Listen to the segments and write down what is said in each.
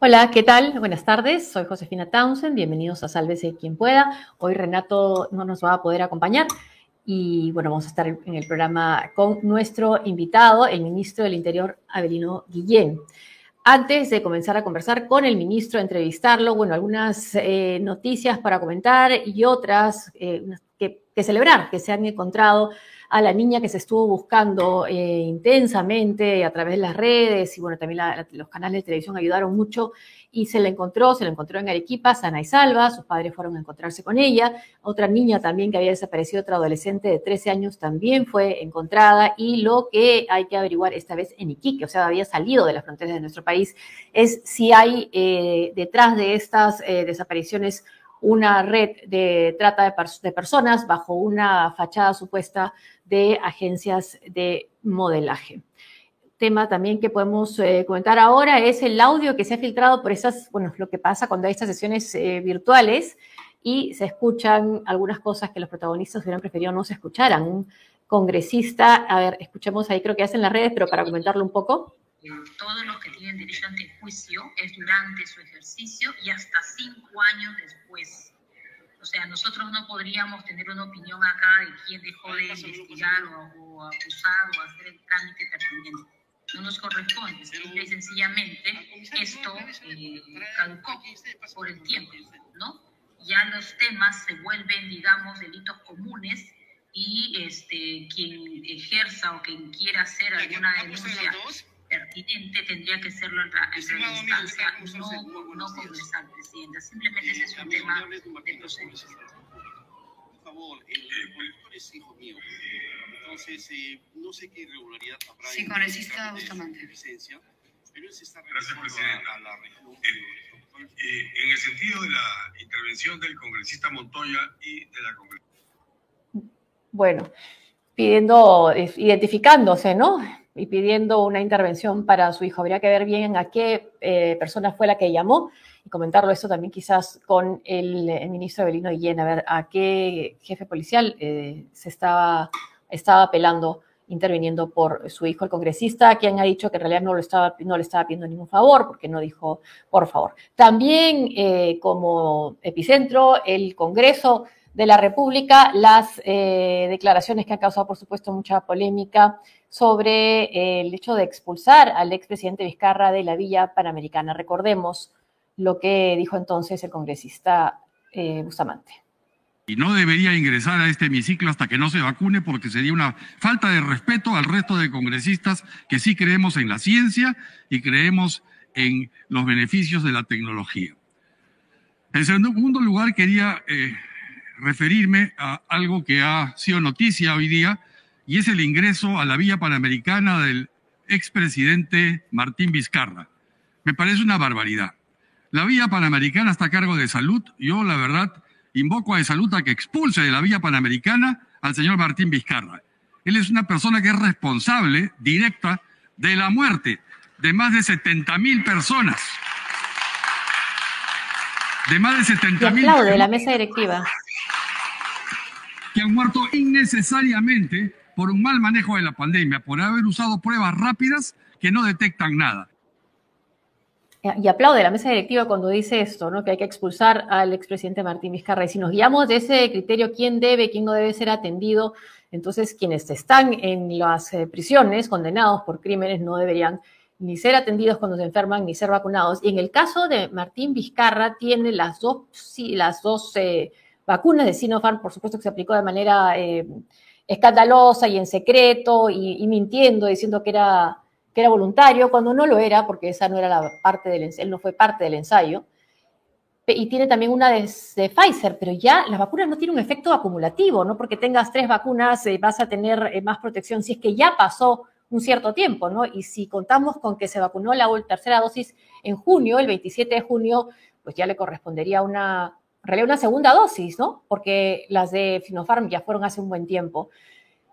Hola, ¿qué tal? Buenas tardes, soy Josefina Townsend, bienvenidos a Sálvese quien pueda. Hoy Renato no nos va a poder acompañar y bueno, vamos a estar en el programa con nuestro invitado, el ministro del Interior, Avelino Guillén. Antes de comenzar a conversar con el ministro, entrevistarlo, bueno, algunas eh, noticias para comentar y otras eh, que, que celebrar que se han encontrado a la niña que se estuvo buscando eh, intensamente a través de las redes y bueno, también los canales de televisión ayudaron mucho y se la encontró, se la encontró en Arequipa, sana y salva, sus padres fueron a encontrarse con ella, otra niña también que había desaparecido, otra adolescente de 13 años también fue encontrada y lo que hay que averiguar esta vez en Iquique, o sea, había salido de las fronteras de nuestro país, es si hay eh, detrás de estas eh, desapariciones una red de trata de, personas bajo una fachada supuesta de agencias de modelaje. Tema también que podemos eh, comentar ahora es el audio que se ha filtrado por esas, bueno, lo que pasa cuando hay estas sesiones eh, virtuales y se escuchan algunas cosas que los protagonistas hubieran preferido no se escucharan. Un congresista, a ver, escuchemos ahí, creo que hacen las redes, pero para comentarlo un poco. Todos los que tienen derecho ante juicio es durante su ejercicio y hasta cinco años después o sea, nosotros no podríamos tener una opinión acá de quién dejó de investigar o, acusar o hacer el trámite pertinente. No nos corresponde. Simple y sencillamente esto eh, caducó por el tiempo, ¿no? Ya los temas se vuelven, digamos, delitos comunes y este, quien ejerza o quien quiera hacer alguna denuncia pertinente tendría que serlo en, la instancia, no, no congresal, Presidenta. Simplemente ese es un tema de. Por favor, el colector es hijo mío. Entonces, eh, no sé qué irregularidad habrá sí, congresista Bustamante. licencia, pero él se está Gracias, Presidenta. A la región eh, eh, en el sentido de la intervención del congresista Montoya y de la congresista. Bueno, pidiendo, identificándose, ¿no? Y pidiendo una intervención para su hijo. Habría que ver bien a qué eh, persona fue la que llamó y comentarlo esto también quizás con el, ministro Belino Guillén, a ver a qué jefe policial eh, se estaba, estaba apelando interviniendo por su hijo, el congresista, quien ha dicho que en realidad no, lo estaba, no le estaba pidiendo ningún favor, porque no dijo por favor. También eh, como epicentro, el Congreso de la República, las declaraciones que han causado, por supuesto, mucha polémica sobre eh, el hecho de expulsar al expresidente Vizcarra de la Villa Panamericana. Recordemos lo que dijo entonces el congresista eh, Bustamante. Y no debería ingresar a este hemiciclo hasta que no se vacune porque sería una falta de respeto al resto de congresistas que sí creemos en la ciencia y creemos en los beneficios de la tecnología. En segundo lugar, quería eh, referirme a algo que ha sido noticia hoy día, y es el ingreso a la Villa Panamericana del expresidente Martín Vizcarra. Me parece una barbaridad. La Villa Panamericana está a cargo de salud. Yo, la verdad, invoco a de salud a que expulse de la Villa Panamericana al señor Martín Vizcarra. Él es una persona que es responsable directa de la muerte de más de 70 mil personas. De más de 70 mil. de la mesa directiva. Que han muerto innecesariamente por un mal manejo de la pandemia, por haber usado pruebas rápidas que no detectan nada. Y aplaude la mesa directiva cuando dice esto, ¿no? que hay que expulsar al expresidente Martín Vizcarra. Y si nos guiamos de ese criterio, quién debe, quién no debe ser atendido, entonces quienes están en las eh, prisiones condenados por crímenes no deberían ni ser atendidos cuando se enferman ni ser vacunados. Y en el caso de Martín Vizcarra, tiene las dos, las dos eh, vacunas de Sinopharm, por supuesto que se aplicó de manera eh, escandalosa y en secreto y, mintiendo, diciendo que era, que era voluntario, cuando no lo era, porque esa no era la parte del él no fue parte del ensayo. Y tiene también una de, Pfizer, pero ya las vacunas no tienen un efecto acumulativo, no porque tengas tres vacunas eh, vas a tener eh, más protección, si es que ya pasó un cierto tiempo, ¿no? Y si contamos con que se vacunó la tercera dosis en junio, el 27 de junio, pues ya le correspondería una, realidad una segunda dosis, ¿no? Porque las de Sinopharm ya fueron hace un buen tiempo.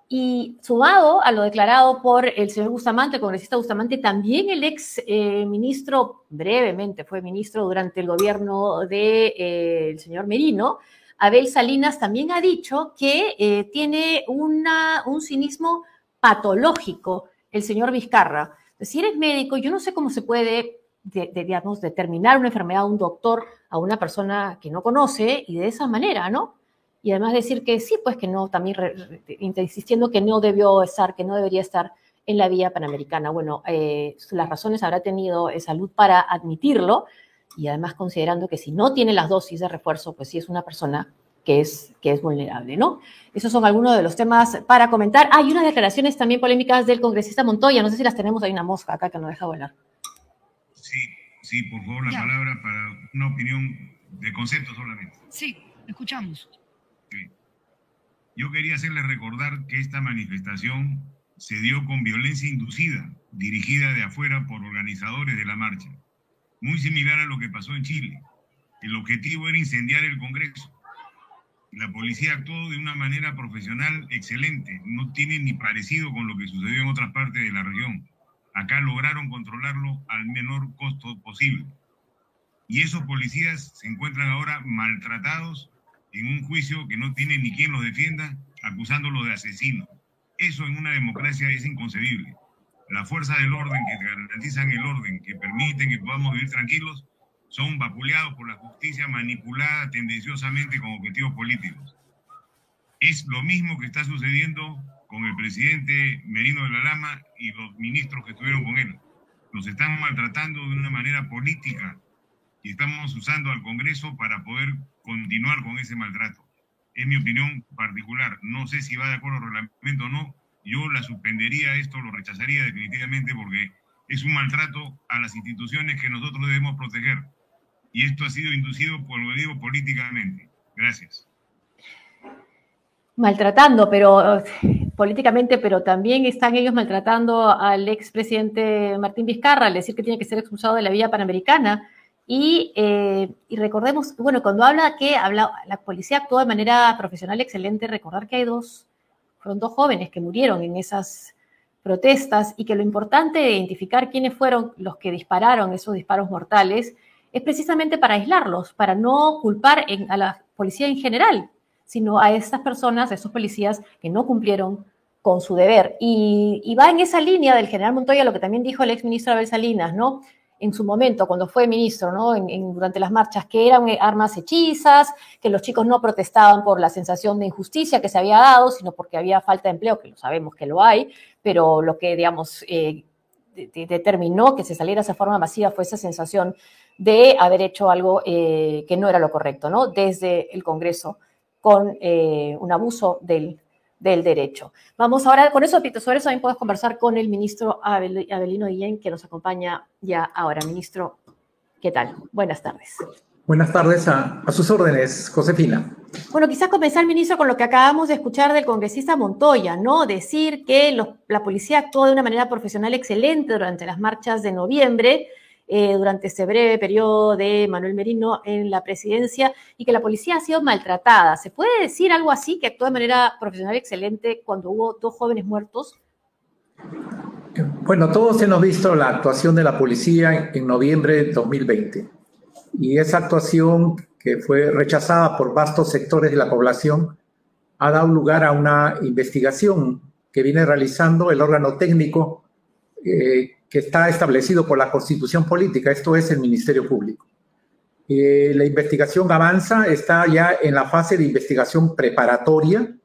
Y sumado a lo declarado por el señor Bustamante, el congresista Bustamante, también el ex eh, ministro, brevemente fue ministro durante el gobierno del de, eh, señor Merino, Abel Salinas también ha dicho que eh, tiene una, un cinismo patológico el señor Vizcarra. Si eres médico, yo no sé cómo se puede digamos, determinar una enfermedad de un doctor a una persona que no conoce y de esa manera, ¿no? Y además decir que sí, pues que no, también insistiendo que no debió estar, que no debería estar en la vía panamericana. Bueno, eh, las razones habrá tenido salud para admitirlo y además considerando que si no tiene las dosis de refuerzo, pues sí es una persona que es, que es vulnerable, ¿no? Esos son algunos de los temas para comentar. Hay unas declaraciones también polémicas del congresista Montoya, no sé si las tenemos, hay una mosca acá que no deja volar. Sí, por favor, la palabra para una opinión de concepto solamente. Sí, escuchamos. Yo quería hacerle recordar que esta manifestación se dio con violencia inducida, dirigida de afuera por organizadores de la marcha, muy similar a lo que pasó en Chile. El objetivo era incendiar el Congreso la policía actuó de una manera profesional excelente, no tiene ni parecido con lo que sucedió en otras partes de la región. Acá lograron controlarlo al menor costo posible. Y esos policías se encuentran ahora maltratados en un juicio que no tiene ni quien los defienda, acusándolos de asesino. Eso en una democracia es inconcebible. La fuerza del orden que garantizan el orden, que permiten que podamos vivir tranquilos, son vapuleados por la justicia manipulada tendenciosamente con objetivos políticos. Es lo mismo que está sucediendo con el presidente Merino de la Lama y los ministros que estuvieron con él. Nos están maltratando de una manera política y estamos usando al Congreso para poder continuar con ese maltrato. Es mi opinión particular. No sé si va de acuerdo al reglamento o no. Yo la suspendería esto, lo rechazaría definitivamente porque es un maltrato a las instituciones que nosotros debemos proteger y esto ha sido inducido, por lo digo, políticamente. Gracias. Maltratando, pero políticamente, pero también están ellos maltratando al expresidente Martín Vizcarra al decir que tiene que ser expulsado de la vía panamericana. Y, eh, y, recordemos, bueno, cuando habla que habla, la policía actuó de manera profesional excelente, recordar que hay dos, fueron dos jóvenes que murieron en esas protestas y que lo importante de identificar quiénes fueron los que dispararon esos disparos mortales es precisamente para aislarlos, para no culpar a la policía en general, sino a estas personas, a esos policías que no cumplieron con su deber. Y, va en esa línea del general Montoya lo que también dijo el exministro Abel Salinas, ¿no? En su momento, cuando fue ministro, ¿no? durante las marchas, que eran armas hechizas, que los chicos no protestaban por la sensación de injusticia que se había dado, sino porque había falta de empleo, que lo sabemos que lo hay, pero lo que, digamos, eh, determinó que se saliera esa forma masiva fue esa sensación de haber hecho algo eh, que no era lo correcto, ¿no? Desde el Congreso, con eh, un abuso del, del, derecho. Vamos ahora, con eso, Pito, sobre eso también puedes conversar con el ministro Abelino Guillén, que nos acompaña ya ahora. Ministro, ¿qué tal? Buenas tardes. Buenas tardes a, a, sus órdenes, Josefina. Bueno, quizás comenzar, ministro, con lo que acabamos de escuchar del congresista Montoya, ¿no? Decir que la policía actuó de una manera profesional excelente durante las marchas de noviembre, eh, durante este breve periodo de Manuel Merino en la presidencia y que la policía ha sido maltratada. ¿Se puede decir algo así, que actuó de manera profesional excelente cuando hubo dos jóvenes muertos? Bueno, todos hemos visto la actuación de la policía en noviembre de 2020 y esa actuación que fue rechazada por vastos sectores de la población ha dado lugar a una investigación que viene realizando el órgano técnico eh, que está establecido por la Constitución Política, esto es el Ministerio Público. Eh, la investigación avanza, está ya en la fase de investigación preparatoria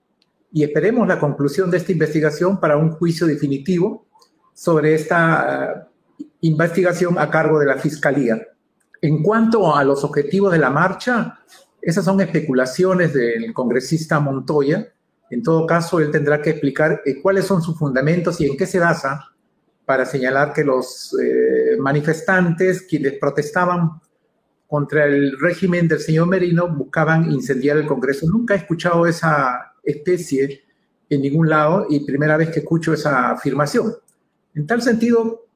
y esperemos la conclusión de esta investigación para un juicio definitivo sobre esta uh, investigación a cargo de la Fiscalía. En cuanto a los objetivos de la marcha, esas son especulaciones del congresista Montoya. En todo caso, él tendrá que explicar eh, cuáles son sus fundamentos y en qué se basa para señalar que los eh, manifestantes, quienes protestaban contra el régimen del señor Merino, buscaban incendiar el Congreso. Nunca he escuchado esa especie en ningún lado y primera vez que escucho esa afirmación. En tal sentido,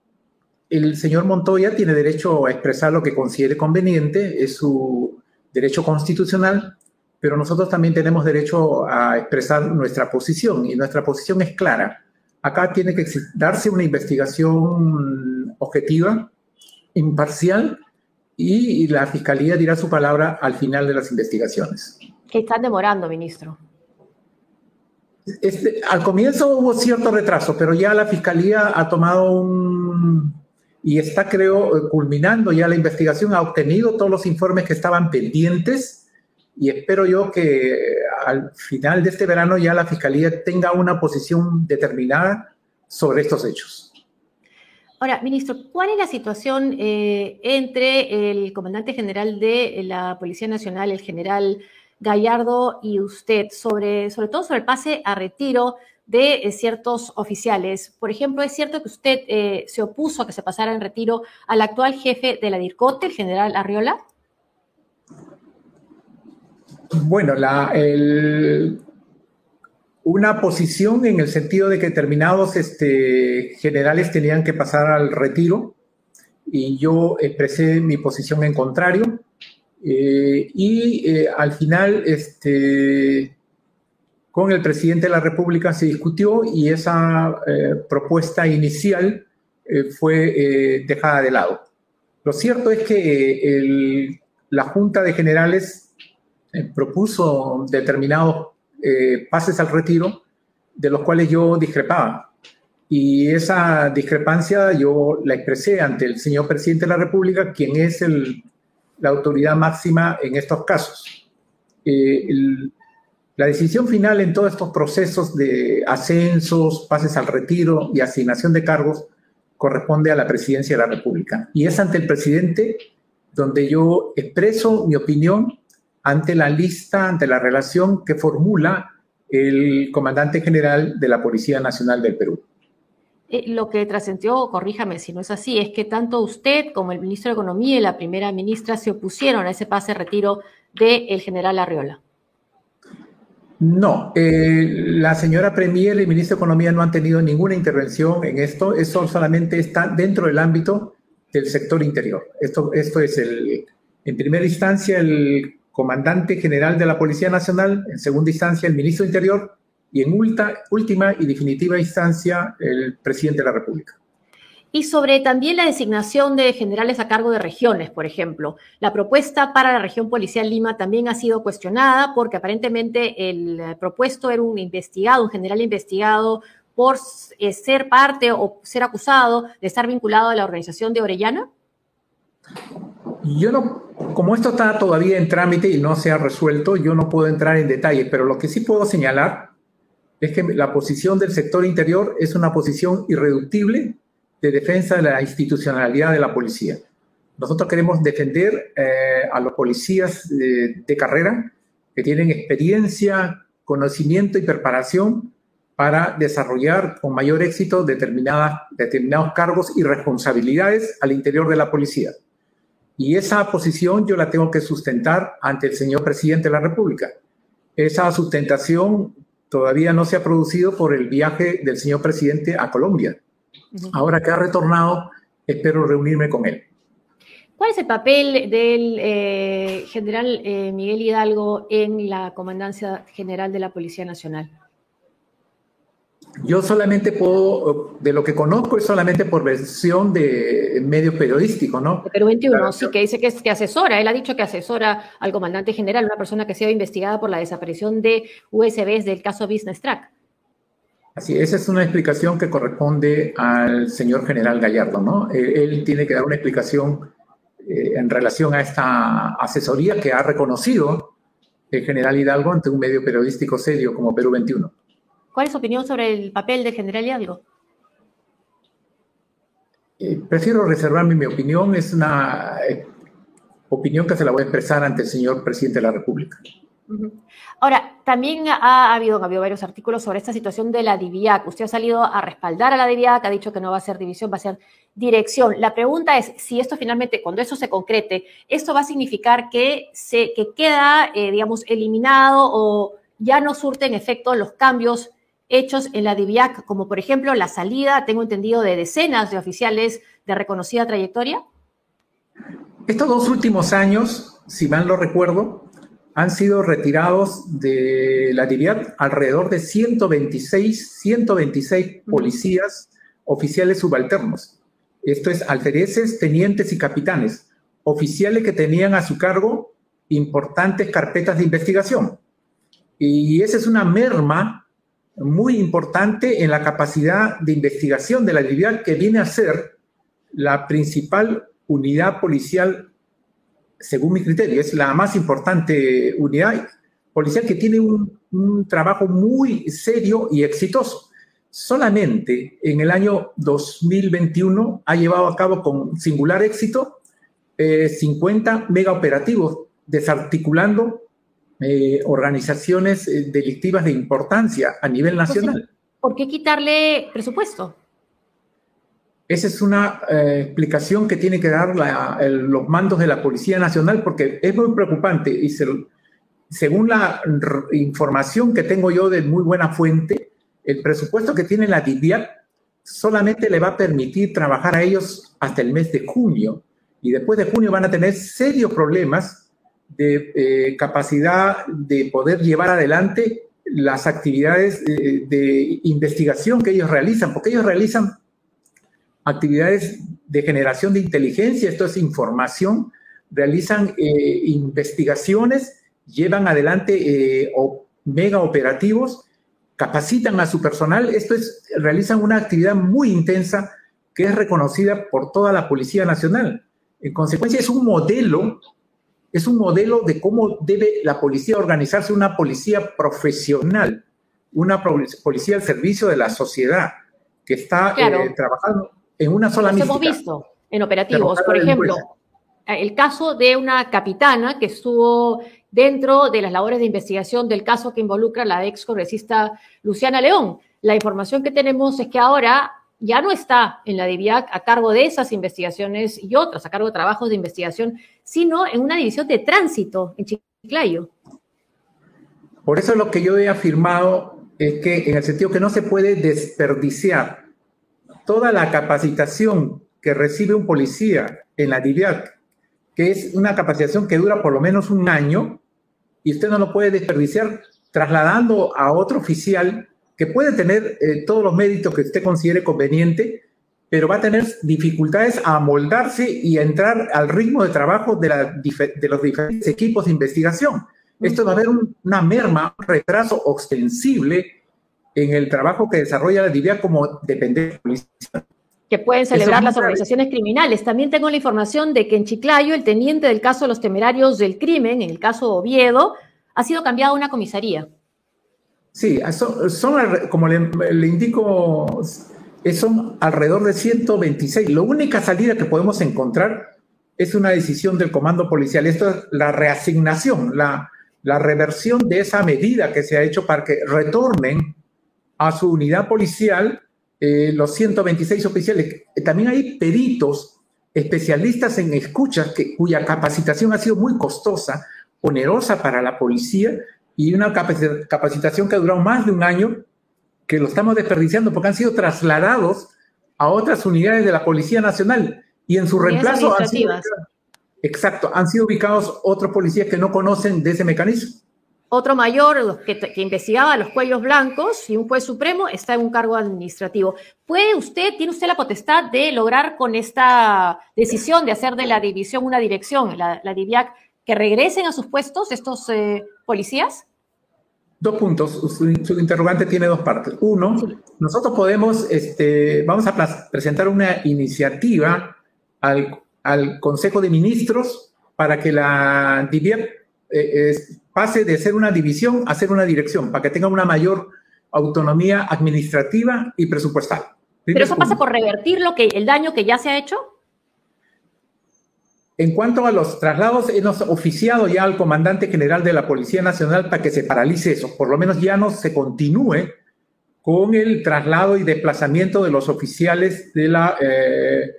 el señor Montoya tiene derecho a expresar lo que considere conveniente, es su derecho constitucional, pero nosotros también tenemos derecho a expresar nuestra posición y nuestra posición es clara acá tiene que darse una investigación objetiva, imparcial, y la Fiscalía dirá su palabra al final de las investigaciones. ¿Qué están demorando, ministro? Este, al comienzo hubo cierto retraso, pero ya la Fiscalía ha tomado un, y está, creo, culminando ya la investigación, ha obtenido todos los informes que estaban pendientes y espero yo que al final de este verano ya la Fiscalía tenga una posición determinada sobre estos hechos. Ahora, ministro, ¿cuál es la situación eh, entre el comandante general de la Policía Nacional, el general Gallardo, y usted, sobre, sobre todo sobre el pase a retiro de eh, ciertos oficiales. Por ejemplo, ¿es cierto que usted eh, se opuso a que se pasara en retiro al actual jefe de la DIRCOTE, el general Arriola? Bueno, la, una posición en el sentido de que determinados este, generales tenían que pasar al retiro y yo expresé mi posición en contrario. Eh, y al final, este, con el presidente de la República se discutió y esa eh, propuesta inicial eh, fue eh, dejada de lado. Lo cierto es que la Junta de Generales propuso determinados pases al retiro de los cuales yo discrepaba. Y esa discrepancia yo la expresé ante el señor presidente de la República, quien es la autoridad máxima en estos casos. El, la decisión final en todos estos procesos de ascensos, pases al retiro y asignación de cargos corresponde a la presidencia de la República. Y es ante el presidente donde yo expreso mi opinión ante la lista, ante la relación que formula el comandante general de la Policía Nacional del Perú. Eh, lo que trascendió, corríjame si no es así, es que tanto usted como el ministro de Economía y la primera ministra se opusieron a ese pase retiro del general Arriola. No, eh, la señora Premier y el ministro de Economía no han tenido ninguna intervención en esto. Eso solamente está dentro del ámbito del sector interior. Esto, esto es el, en primera instancia, el comandante general de la Policía Nacional, en segunda instancia, el ministro de Interior y en última y definitiva instancia, el presidente de la República y sobre también la designación de generales a cargo de regiones, por ejemplo. La propuesta para la región policial Lima también ha sido cuestionada porque aparentemente el eh, propuesto era un investigado, un general investigado por eh, ser parte o ser acusado de estar vinculado a la organización de Orellana. Yo no, como esto está todavía en trámite y no se ha resuelto, yo no puedo entrar en detalle, pero lo que sí puedo señalar es que la posición del sector interior es una posición irreductible de defensa de la institucionalidad de la policía. Nosotros queremos defender eh, a los policías de, carrera que tienen experiencia, conocimiento y preparación para desarrollar con mayor éxito determinadas, determinados cargos y responsabilidades al interior de la policía. Y esa posición yo la tengo que sustentar ante el señor presidente de la República. Esa sustentación todavía no se ha producido por el viaje del señor presidente a Colombia. Ahora que ha retornado, espero reunirme con él. ¿Cuál es el papel del eh, general eh, Miguel Hidalgo en la Comandancia General de la Policía Nacional? Yo solamente puedo, de lo que conozco es solamente por versión de medios periodísticos, ¿no? Pero 21, sí, que dice que, es, que asesora, él ha dicho que asesora al comandante general, una persona que ha sido investigada por la desaparición de USBs del caso Business Track. Así, esa es una explicación que corresponde al señor general Gallardo, ¿no? Él, tiene que dar una explicación eh, en relación a esta asesoría que ha reconocido el general Hidalgo ante un medio periodístico serio como Perú 21. ¿Cuál es su opinión sobre el papel del general Hidalgo? Eh, prefiero reservarme mi opinión, es una eh, opinión que se la voy a expresar ante el señor presidente de la República. Ahora, también ha, habido, ha habido varios artículos sobre esta situación de la DIVIAC. Usted ha salido a respaldar a la DIVIAC, ha dicho que no va a ser división, va a ser dirección. La pregunta es si esto finalmente, cuando eso se concrete, esto va a significar que, se, que queda, eh, digamos, eliminado o ya no surten efecto los cambios hechos en la DIVIAC, como por ejemplo la salida, tengo entendido, de decenas de oficiales de reconocida trayectoria? Estos dos últimos años, si mal no recuerdo, han sido retirados de la DIVIAT alrededor de 126, 126 policías oficiales subalternos. Esto es alfereces, tenientes y capitanes, oficiales que tenían a su cargo importantes carpetas de investigación. Y esa es una merma muy importante en la capacidad de investigación de la DIVIAT que viene a ser la principal unidad policial, según mi criterio, es la más importante unidad policial que tiene un, trabajo muy serio y exitoso. Solamente en el año 2021 ha llevado a cabo con singular éxito 50 eh, mega operativos, desarticulando eh, organizaciones eh, delictivas de importancia a nivel nacional. ¿Por qué quitarle presupuesto? Esa es una explicación que tiene que dar los mandos de la Policía Nacional porque es muy preocupante y según la información que tengo yo de muy buena fuente, el presupuesto que tiene la DIVIAC solamente le va a permitir trabajar a ellos hasta el mes de junio y después de junio van a tener serios problemas de eh, capacidad de poder llevar adelante las actividades de, investigación que ellos realizan, porque ellos realizan actividades de generación de inteligencia, esto es información, realizan eh, investigaciones, llevan adelante eh, mega operativos, capacitan a su personal, esto es, realizan una actividad muy intensa que es reconocida por toda la Policía Nacional. En consecuencia, es un modelo, es un modelo de cómo debe la policía organizarse, una policía profesional, una policía al servicio de la sociedad, que está eh, trabajando en una sola misión. hemos visto en operativos, por ejemplo, el caso de una capitana que estuvo dentro de las labores de investigación del caso que involucra a la ex congresista Luciana León. La información que tenemos es que ahora ya no está en la DIVIAC a cargo de esas investigaciones y otras, a cargo de trabajos de investigación, sino en una división de tránsito en Chiclayo. Por eso lo que yo he afirmado es que en el sentido que no se puede desperdiciar toda la capacitación que recibe un policía en la DIVIAC, que es una capacitación que dura por lo menos un año, y usted no lo puede desperdiciar trasladando a otro oficial que puede tener eh, todos los méritos que usted considere conveniente, pero va a tener dificultades a amoldarse y a entrar al ritmo de trabajo de, de los diferentes equipos de investigación. Esto va a haber una merma, un retraso ostensible en el trabajo que desarrolla la DIVIA como dependencia policial. Que pueden celebrar las organizaciones criminales. También tengo la información de que en Chiclayo, el teniente del caso de los temerarios del crimen, en el caso Oviedo, ha sido cambiado a una comisaría. Sí, son, como le, indico, son alrededor de 126. La única salida que podemos encontrar es una decisión del comando policial. Esto es la reasignación, la, reversión de esa medida que se ha hecho para que retornen a su unidad policial eh, los 126 oficiales. También hay peritos especialistas en escuchas que, cuya capacitación ha sido muy costosa, onerosa para la policía y una capacitación que ha durado más de un año, que lo estamos desperdiciando porque han sido trasladados a otras unidades de la Policía Nacional y en su reemplazo han sido, exacto, han sido ubicados otros policías que no conocen de ese mecanismo. Otro mayor que, que, investigaba los cuellos blancos y un juez supremo está en un cargo administrativo. ¿Puede usted, tiene usted la potestad de lograr con esta decisión de hacer de la división una dirección, la, la DIVIAC, que regresen a sus puestos estos eh, policías? Dos puntos. Su, interrogante tiene dos partes. Uno, nosotros podemos, este, vamos a presentar una iniciativa al, Consejo de Ministros para que la DIVIEP eh, pase de ser una división a ser una dirección, para que tenga una mayor autonomía administrativa y presupuestal. ¿Pero eso pasa por revertir lo que, el daño que ya se ha hecho? En cuanto a los traslados, hemos oficiado ya al comandante general de la Policía Nacional para que se paralice eso, por lo menos ya no se continúe con el traslado y desplazamiento de los oficiales de la eh,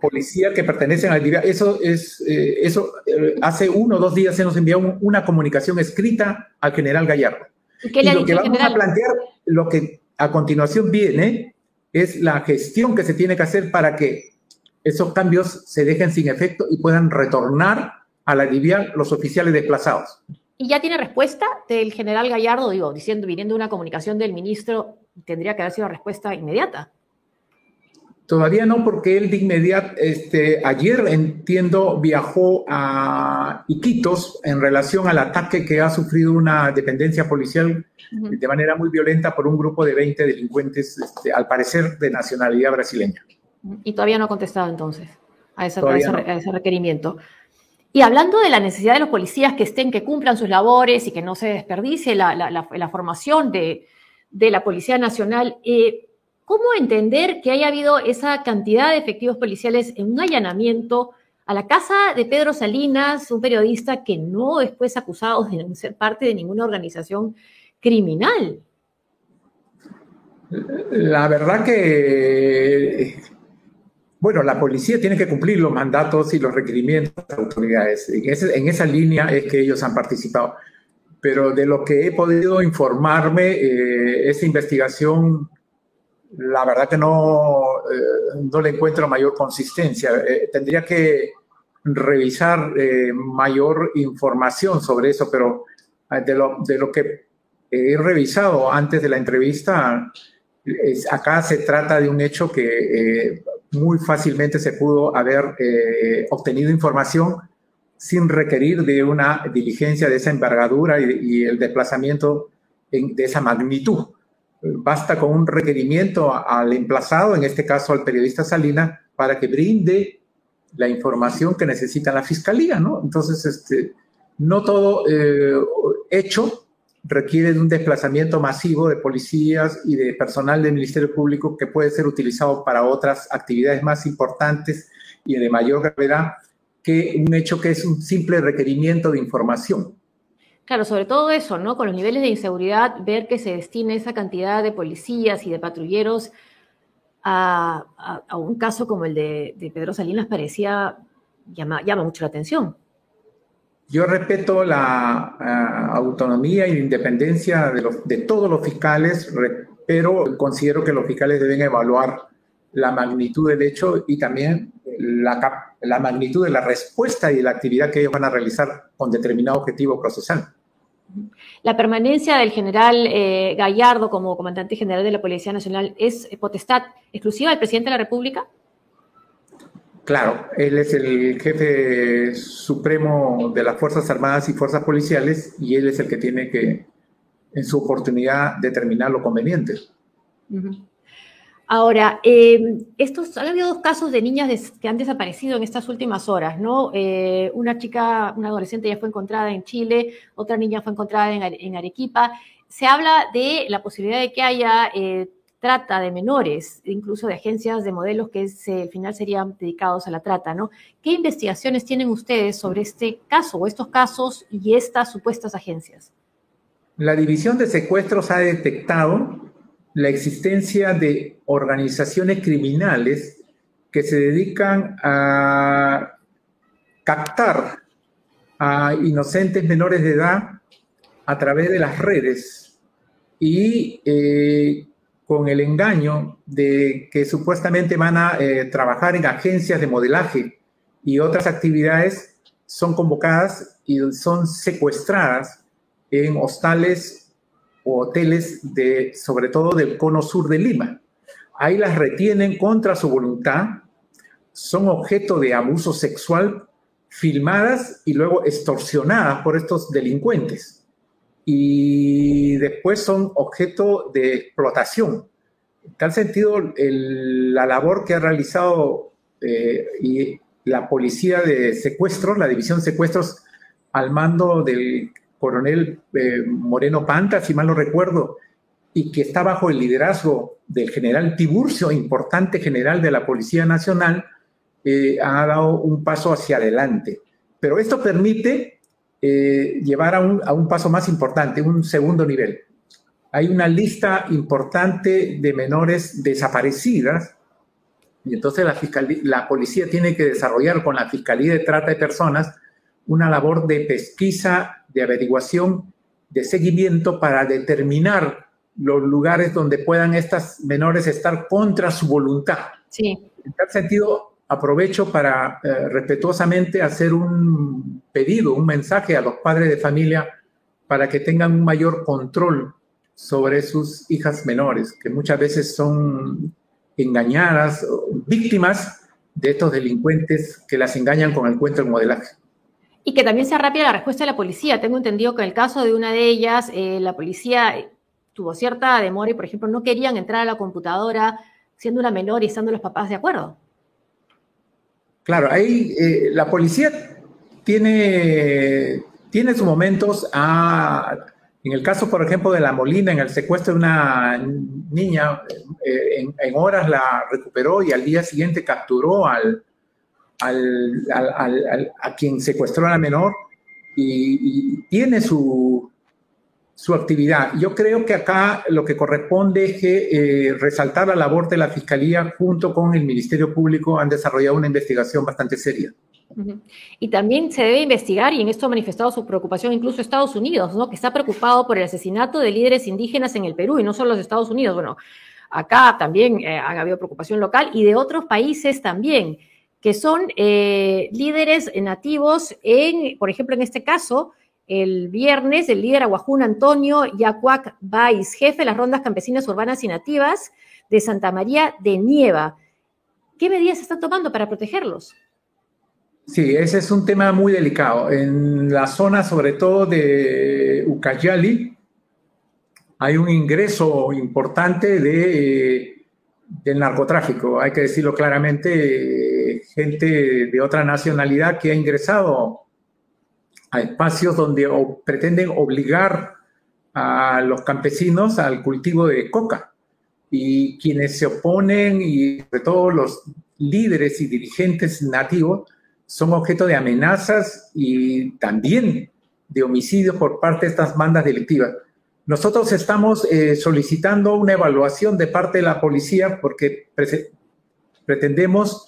policía que pertenecen al DIVIAC. Eso es, eh, eso eh, hace uno o dos días se nos envió una comunicación escrita al general Gallardo. ¿Y, lo que vamos a plantear, lo que a continuación viene, es la gestión que se tiene que hacer para que esos cambios se dejen sin efecto y puedan retornar a la aliviar los oficiales desplazados. ¿Y ya tiene respuesta del general Gallardo? Digo, diciendo, viniendo una comunicación del ministro, tendría que haber sido respuesta inmediata. Todavía no, porque él de inmediato, este, ayer entiendo, viajó a Iquitos en relación al ataque que ha sufrido una dependencia policial de manera muy violenta por un grupo de 20 delincuentes, este, al parecer de nacionalidad brasileña. Y todavía no ha contestado entonces a ese, requerimiento. Y hablando de la necesidad de los policías que estén, que cumplan sus labores y que no se desperdicie la, formación de, la Policía Nacional, eh, ¿cómo entender que haya habido esa cantidad de efectivos policiales en un allanamiento a la casa de Pedro Salinas, un periodista que no es pues acusado de ser parte de ninguna organización criminal? La verdad que bueno, la policía tiene que cumplir los mandatos y los requerimientos de las autoridades. En, esa línea es que ellos han participado. Pero de lo que he podido informarme, eh, esa investigación, la verdad que no, eh, no le encuentro mayor consistencia. Eh, tendría que revisar mayor información sobre eso, pero de lo, de lo que he revisado antes de la entrevista, acá se trata de un hecho que muy fácilmente se pudo haber eh, obtenido información sin requerir de una diligencia de esa envergadura y, el desplazamiento de esa magnitud. Basta con un requerimiento al emplazado, en este caso al periodista Salina, para que brinde la información que necesita la fiscalía, ¿no? Entonces, este, no todo eh, hecho requiere de un desplazamiento masivo de policías y de personal del Ministerio Público que puede ser utilizado para otras actividades más importantes y de mayor gravedad que un hecho que es un simple requerimiento de información. Claro, sobre todo eso, ¿no? Con los niveles de inseguridad, ver que se destine esa cantidad de policías y de patrulleros a, un caso como el de, Pedro Salinas parecía, llama, llama mucho la atención. Yo respeto la eh, autonomía y independencia de, los, de todos los fiscales, pero considero que los fiscales deben evaluar la magnitud del hecho y también la, magnitud de la respuesta y la actividad que ellos van a realizar con determinado objetivo procesal. La permanencia del general eh, Gallardo como comandante general de la Policía Nacional es potestad exclusiva del presidente de la República. Claro, él es el jefe supremo de las Fuerzas Armadas y Fuerzas Policiales y él es el que tiene que, en su oportunidad, determinar lo conveniente. Ahora, em, estos, han habido dos casos de niñas que han desaparecido en estas últimas horas, ¿no? Eh, una chica, una adolescente ya fue encontrada en Chile, otra niña fue encontrada en, Arequipa. Se habla de la posibilidad de que haya eh, trata de menores, incluso de agencias de modelos que al final serían dedicados a la trata, ¿no? ¿Qué investigaciones tienen ustedes sobre este caso o estos casos y estas supuestas agencias? La División de Secuestros ha detectado la existencia de organizaciones criminales que se dedican a captar a inocentes menores de edad a través de las redes y eh, con el engaño de que supuestamente van a eh, trabajar en agencias de modelaje y otras actividades, son convocadas y son secuestradas en hostales o hoteles de, sobre todo del cono sur de Lima. Ahí las retienen contra su voluntad, son objeto de abuso sexual, filmadas y luego extorsionadas por estos delincuentes y después son objeto de explotación. En tal sentido, la labor que ha realizado eh, y la policía de secuestros, la división secuestros al mando del coronel eh, Moreno Panta, si mal no recuerdo, y que está bajo el liderazgo del general Tiburcio, importante general de la Policía Nacional, eh, ha dado un paso hacia adelante. Pero esto permite eh, llevar a un, a un paso más importante, un segundo nivel. Hay una lista importante de menores desaparecidas y entonces la, la policía tiene que desarrollar con la Fiscalía de Trata de Personas una labor de pesquisa, de averiguación, de seguimiento para determinar los lugares donde puedan estas menores estar contra su voluntad. Sí. En tal sentido, aprovecho para eh, respetuosamente hacer un pedido, un mensaje a los padres de familia para que tengan un mayor control sobre sus hijas menores, que muchas veces son engañadas, víctimas de estos delincuentes que las engañan con el cuento del modelaje. Y que también sea rápida la respuesta de la policía. Tengo entendido que en el caso de una de ellas, eh, la policía tuvo cierta demora y, por ejemplo, no querían entrar a la computadora siendo una menor y estando los papás de acuerdo. Claro, ahí eh, la policía tiene, tiene sus momentos a, en el caso, por ejemplo, de la Molina, en el secuestro de una niña, eh, en, horas la recuperó y al día siguiente capturó al, a quien secuestró a la menor y, tiene su, su, actividad. Yo creo que acá lo que corresponde es que eh, resaltar la labor de la Fiscalía junto con el Ministerio Público han desarrollado una investigación bastante seria. Y también se debe investigar, y en esto ha manifestado su preocupación incluso Estados Unidos, ¿no? que está preocupado por el asesinato de líderes indígenas en el Perú, y no solo los Estados Unidos, bueno, acá también eh, ha habido preocupación local, y de otros países también, que son eh, líderes nativos en, por ejemplo, en este caso, el viernes, el líder aguajún Antonio Yacuac Baiz, jefe de las rondas campesinas urbanas y nativas de Santa María de Nieva. ¿Qué medidas se están tomando para protegerlos? Sí, ese es un tema muy delicado. En la zona, sobre todo de Ucayali, hay un ingreso importante de, del narcotráfico, hay que decirlo claramente, gente de otra nacionalidad que ha ingresado a espacios donde pretenden obligar a los campesinos al cultivo de coca. Y quienes se oponen, y sobre todo los líderes y dirigentes nativos, son objeto de amenazas y también de homicidios por parte de estas bandas delictivas. Nosotros estamos eh, solicitando una evaluación de parte de la policía porque pretendemos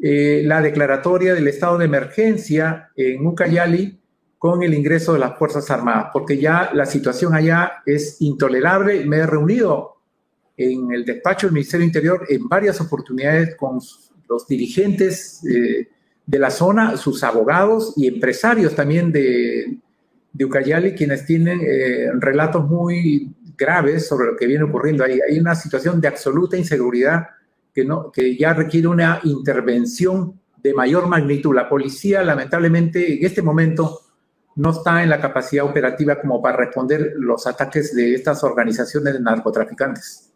eh, la declaratoria del estado de emergencia en Ucayali con el ingreso de las Fuerzas Armadas, porque ya la situación allá es intolerable. Me he reunido en el despacho del Ministerio Interior en varias oportunidades con los dirigentes eh, de la zona, sus abogados y empresarios también de, de Ucayali, quienes tienen eh, relatos muy graves sobre lo que viene ocurriendo ahí. Hay una situación de absoluta inseguridad que, no, que ya requiere una intervención de mayor magnitud. La policía, lamentablemente, en este momento no está en la capacidad operativa como para responder los ataques de estas organizaciones de narcotraficantes.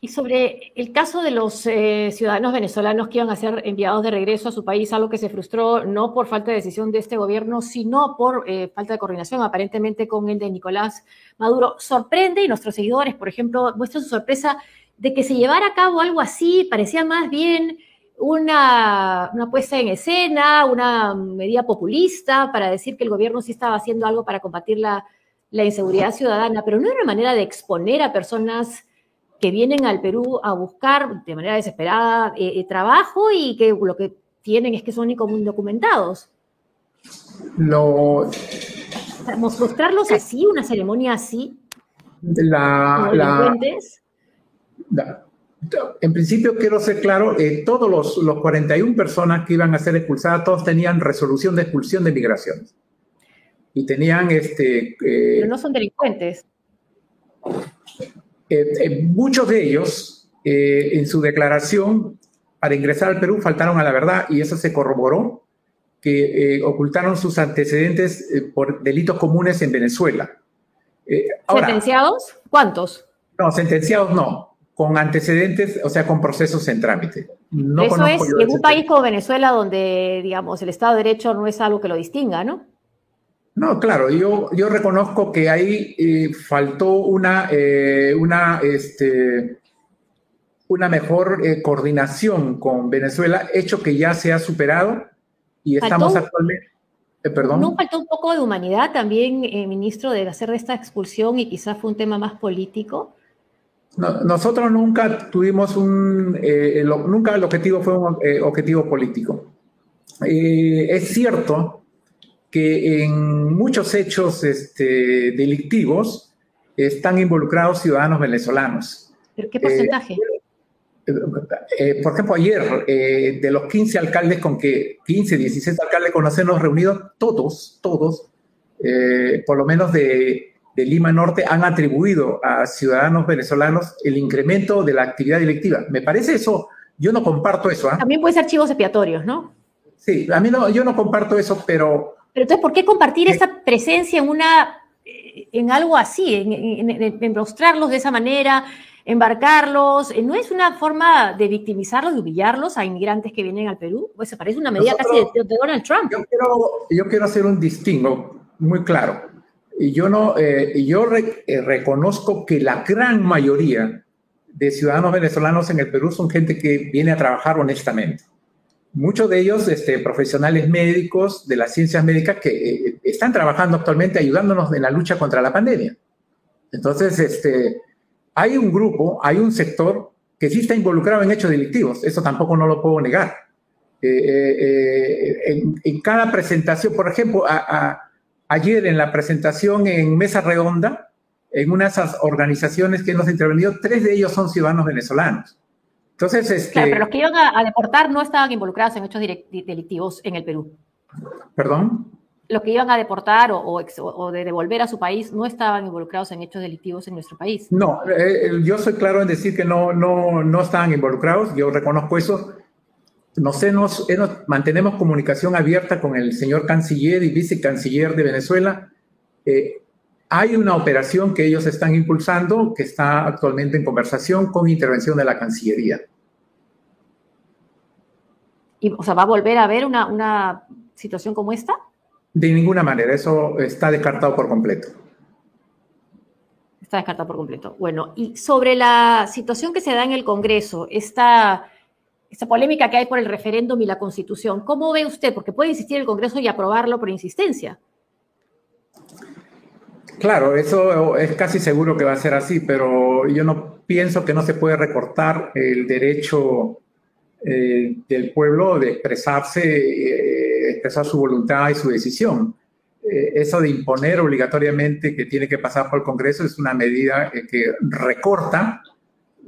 Y sobre el caso de los eh, ciudadanos venezolanos que iban a ser enviados de regreso a su país, algo que se frustró no por falta de decisión de este gobierno, sino por eh, falta de coordinación aparentemente con el de Nicolás Maduro, sorprende y nuestros seguidores, por ejemplo, muestran su sorpresa de que se llevara a cabo algo así, parecía más bien una, una puesta en escena, una medida populista para decir que el gobierno sí estaba haciendo algo para combatir la, la inseguridad ciudadana, pero no era una manera de exponer a personas que vienen al Perú a buscar de manera desesperada eh, eh, trabajo y que lo que tienen es que son indocumentados. Lo... Mostrarlos así, una ceremonia así. La, la, en principio quiero ser claro, eh, todos los, los 41 personas que iban a ser expulsadas, todos tenían resolución de expulsión de migraciones. Y tenían este... Pero no son delincuentes. Eh, eh, muchos de ellos, eh, en su declaración para ingresar al Perú, faltaron a la verdad y eso se corroboró, que ocultaron sus antecedentes por delitos comunes en Venezuela. ¿Sentenciados? ¿Cuántos? No, sentenciados no, con antecedentes, o sea, con procesos en trámite. eso es en un país como Venezuela donde, digamos, el Estado de Derecho no es algo que lo distinga, ¿no? No, claro, yo, yo reconozco que ahí eh, faltó una, eh, una, este, una mejor eh, coordinación con Venezuela, hecho que ya se ha superado y estamos actualmente... perdón. ¿No faltó un poco de humanidad también, ministro, de hacer esta expulsión y quizás fue un tema más político? Nosotros nunca tuvimos un, nunca el objetivo fue un objetivo político. es cierto que en muchos hechos este, delictivos están involucrados ciudadanos venezolanos. ¿Pero qué porcentaje? Eh, eh, por ejemplo, ayer, eh, de los 15 alcaldes con que, 15, 16 alcaldes con los nos reunidos, todos, todos, por lo menos de, de, Lima Norte, han atribuido a ciudadanos venezolanos el incremento de la actividad delictiva. Me parece eso, yo no comparto eso. ¿ah? También puede ser archivos expiatorios, ¿no? Sí, a mí no, yo no comparto eso, pero pero entonces, ¿por qué compartir esa presencia en una en algo así, en, en, mostrarlos de esa manera, embarcarlos. ¿No es una forma de victimizarlos, de humillarlos a inmigrantes que vienen al Perú? Pues se parece una medida casi de, Donald Trump. Yo quiero, yo quiero hacer un distingo muy claro. Y yo, no, eh, yo eh, reconozco que la gran mayoría de ciudadanos venezolanos en el Perú son gente que viene a trabajar honestamente. Muchos de ellos este, profesionales médicos de las ciencias médicas que eh, están trabajando actualmente ayudándonos en la lucha contra la pandemia. Entonces, este, hay un grupo, hay un sector que sí está involucrado en hechos delictivos, eso tampoco no lo puedo negar. en, cada presentación, por ejemplo, a ayer en la presentación en Mesa Redonda, en una de esas organizaciones que hemos intervenido, tres de ellos son ciudadanos venezolanos. Entonces, este, claro, pero los que iban a, deportar no estaban involucrados en hechos delictivos en el Perú. ¿Perdón? Los que iban a deportar o, de devolver a su país no estaban involucrados en hechos delictivos en nuestro país. No, eh, eh, yo soy claro en decir que no, no, no estaban involucrados, yo reconozco eso, nos, hemos, mantenemos comunicación abierta con el señor canciller y vicecanciller de Venezuela. Eh, hay una operación que ellos están impulsando que está actualmente en conversación con intervención de la Cancillería. ¿Y, o sea, va a volver a haber una, una situación como esta? De ninguna manera, eso está descartado por completo. Está descartado por completo. Bueno, y sobre la situación que se da en el Congreso, esta esa polémica que hay por el referéndum y la constitución. ¿Cómo ve usted? Porque puede insistir el Congreso y aprobarlo por insistencia. Claro, eso es casi seguro que va a ser así, pero yo no pienso que no se puede recortar el derecho eh, del pueblo de expresarse, eh, expresar su voluntad y su decisión. Eh, eso de imponer obligatoriamente que tiene que pasar por el Congreso es una medida que recorta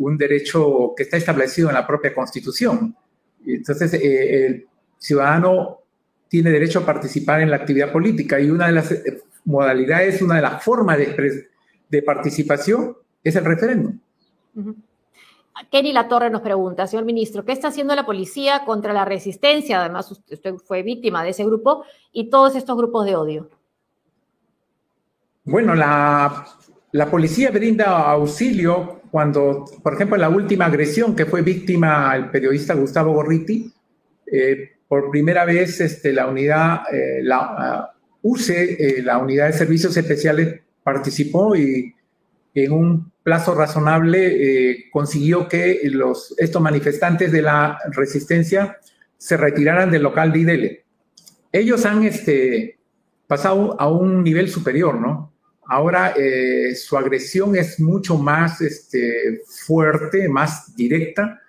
un derecho que está establecido en la propia Constitución. Entonces, eh, el ciudadano tiene derecho a participar en la actividad política y una de las eh, modalidades, una de las formas de, de participación es el referéndum. Kenny Latorre nos pregunta, señor ministro, ¿qué está haciendo la policía contra la resistencia? Además, usted fue víctima de ese grupo y todos estos grupos de odio. Bueno, la, la policía brinda auxilio cuando, por ejemplo, la última agresión que fue víctima el periodista Gustavo Gorriti, eh, por primera vez este, la unidad, eh, la UCE, eh, la unidad de servicios especiales, participó y en un plazo razonable consiguió que los, estos manifestantes de la resistencia se retiraran del local de IDELE. Ellos han este, pasado a un nivel superior, ¿no? Ahora eh, su agresión es mucho más este, fuerte, más directa.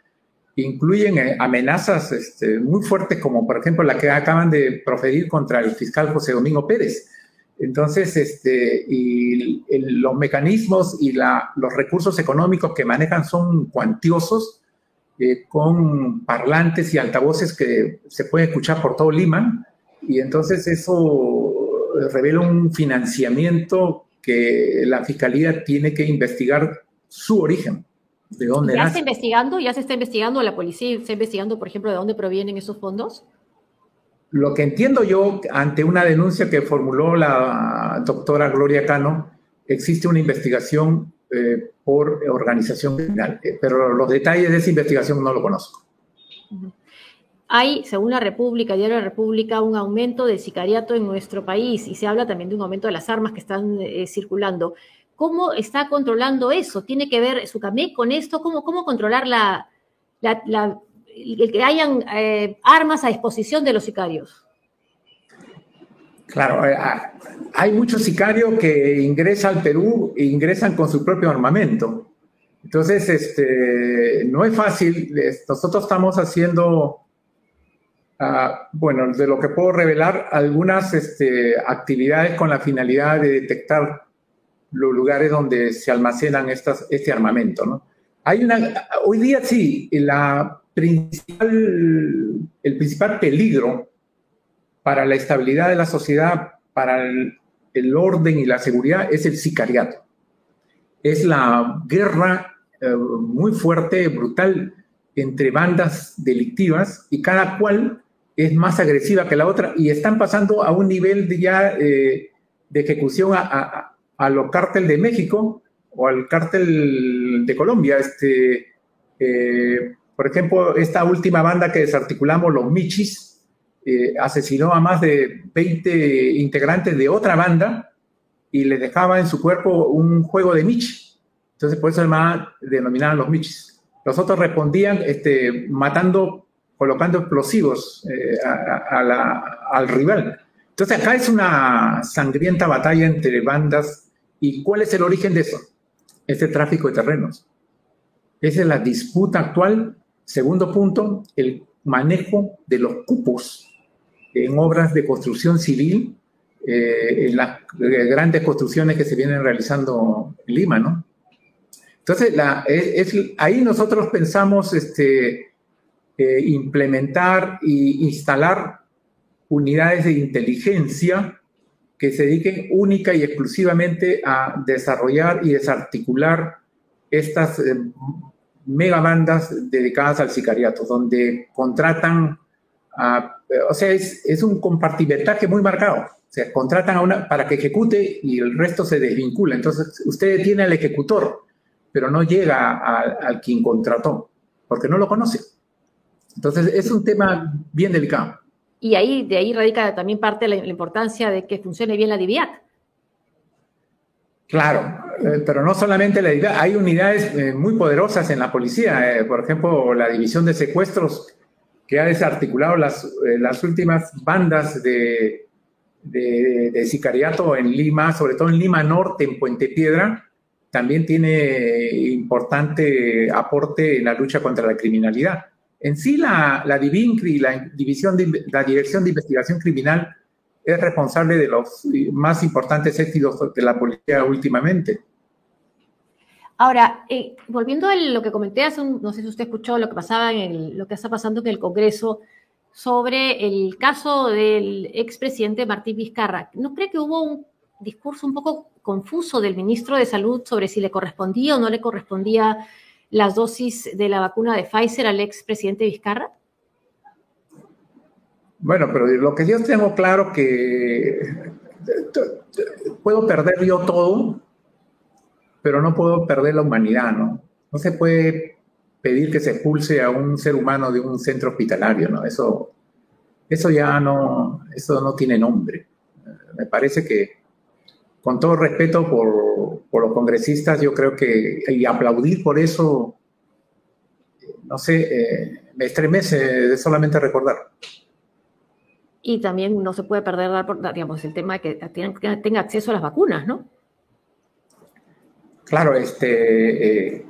Incluyen eh, amenazas este, muy fuertes, como por ejemplo la que acaban de proferir contra el fiscal José Domingo Pérez. Entonces, este, y los mecanismos y los recursos económicos que manejan son cuantiosos, eh, con parlantes y altavoces que se pueden escuchar por todo Lima. Y entonces eso revela un financiamiento que la fiscalía tiene que investigar su origen, de dónde ¿Ya está investigando? ¿Ya se está investigando? ¿La policía está investigando, por ejemplo, de dónde provienen esos fondos? Lo que entiendo yo, ante una denuncia que formuló la doctora Gloria Cano, existe una investigación eh, por organización criminal, eh, pero los detalles de esa investigación no lo conozco. Hay, según la República, Diario de la República, un aumento del sicariato en nuestro país y se habla también de un aumento de las armas que están eh, circulando. ¿Cómo está controlando eso? ¿Tiene que ver su CAMEC con esto? ¿Cómo, cómo controlar la, el que hayan eh, armas a disposición de los sicarios? Claro, eh, ah, hay muchos sicarios que ingresan al Perú e ingresan con su propio armamento. Entonces, este, no es fácil. Nosotros estamos haciendo Ah, bueno, de lo que puedo revelar, algunas este, actividades con la finalidad de detectar los lugares donde se almacenan estas, este armamento. hoy día sí, el principal peligro para la estabilidad de la sociedad, para el, orden y la seguridad es el sicariato. Es la guerra eh, muy fuerte, brutal entre bandas delictivas y cada cual es más agresiva que la otra y están pasando a un nivel de ya eh, de ejecución a, a, a, los cártel de México o al cártel de Colombia. Este, eh, por ejemplo, esta última banda que desarticulamos, los Michis, eh, asesinó a más de 20 integrantes de otra banda y le dejaba en su cuerpo un juego de Michi. Entonces, por eso además denominaban los Michis. Los otros respondían este, matando, colocando explosivos eh, al rival. Entonces, acá es una sangrienta batalla entre bandas. ¿Y cuál es el origen de eso? Es el tráfico de terrenos. Esa es la disputa actual. Segundo punto, el manejo de los cupos en obras de construcción civil, eh, en las grandes construcciones que se vienen realizando en Lima, ¿no? Entonces, ahí nosotros pensamos este, eh, implementar e instalar unidades de inteligencia que se dediquen única y exclusivamente a desarrollar y desarticular estas eh, megabandas dedicadas al sicariato, donde contratan a, o sea, es, es, un compartimentaje muy marcado. O sea, contratan a una para que ejecute y el resto se desvincula. Entonces, usted tiene al ejecutor, pero no llega al quien contrató, porque no lo conoce. Entonces, es un tema bien delicado. Y ahí, de ahí radica también parte de la, importancia de que funcione bien la DIVIAT. Claro, eh, pero no solamente la DIVIAT, hay unidades eh, muy poderosas en la policía, eh, por ejemplo, la división de secuestros que ha desarticulado las, las últimas bandas de, de, de, sicariato en Lima, sobre todo en Lima Norte, en Puente Piedra, también tiene importante aporte en la lucha contra la criminalidad. En sí, la, la DIVINCRI, la, división de, la Dirección de Investigación Criminal, es responsable de los más importantes éxitos de la policía últimamente. Ahora, eh, volviendo a lo que comenté hace un, no sé si usted escuchó lo que pasaba en lo que está pasando en el Congreso sobre el caso del expresidente Martín Vizcarra. ¿No cree que hubo un discurso un poco confuso del ministro de Salud sobre si le correspondía o no le correspondía las dosis de la vacuna de Pfizer al expresidente Vizcarra? Bueno, pero lo que yo tengo claro que puedo perder yo todo, pero no puedo perder la humanidad, ¿no? No se puede pedir que se expulse a un ser humano de un centro hospitalario, ¿no? Eso, eso ya no, eso no tiene nombre. Me parece que con todo respeto por, los congresistas, yo creo que, y aplaudir por eso, no sé, eh, me estremece de solamente recordar. Y también no se puede perder, digamos, el tema de que tenga acceso a las vacunas, ¿no? Claro, este, eh,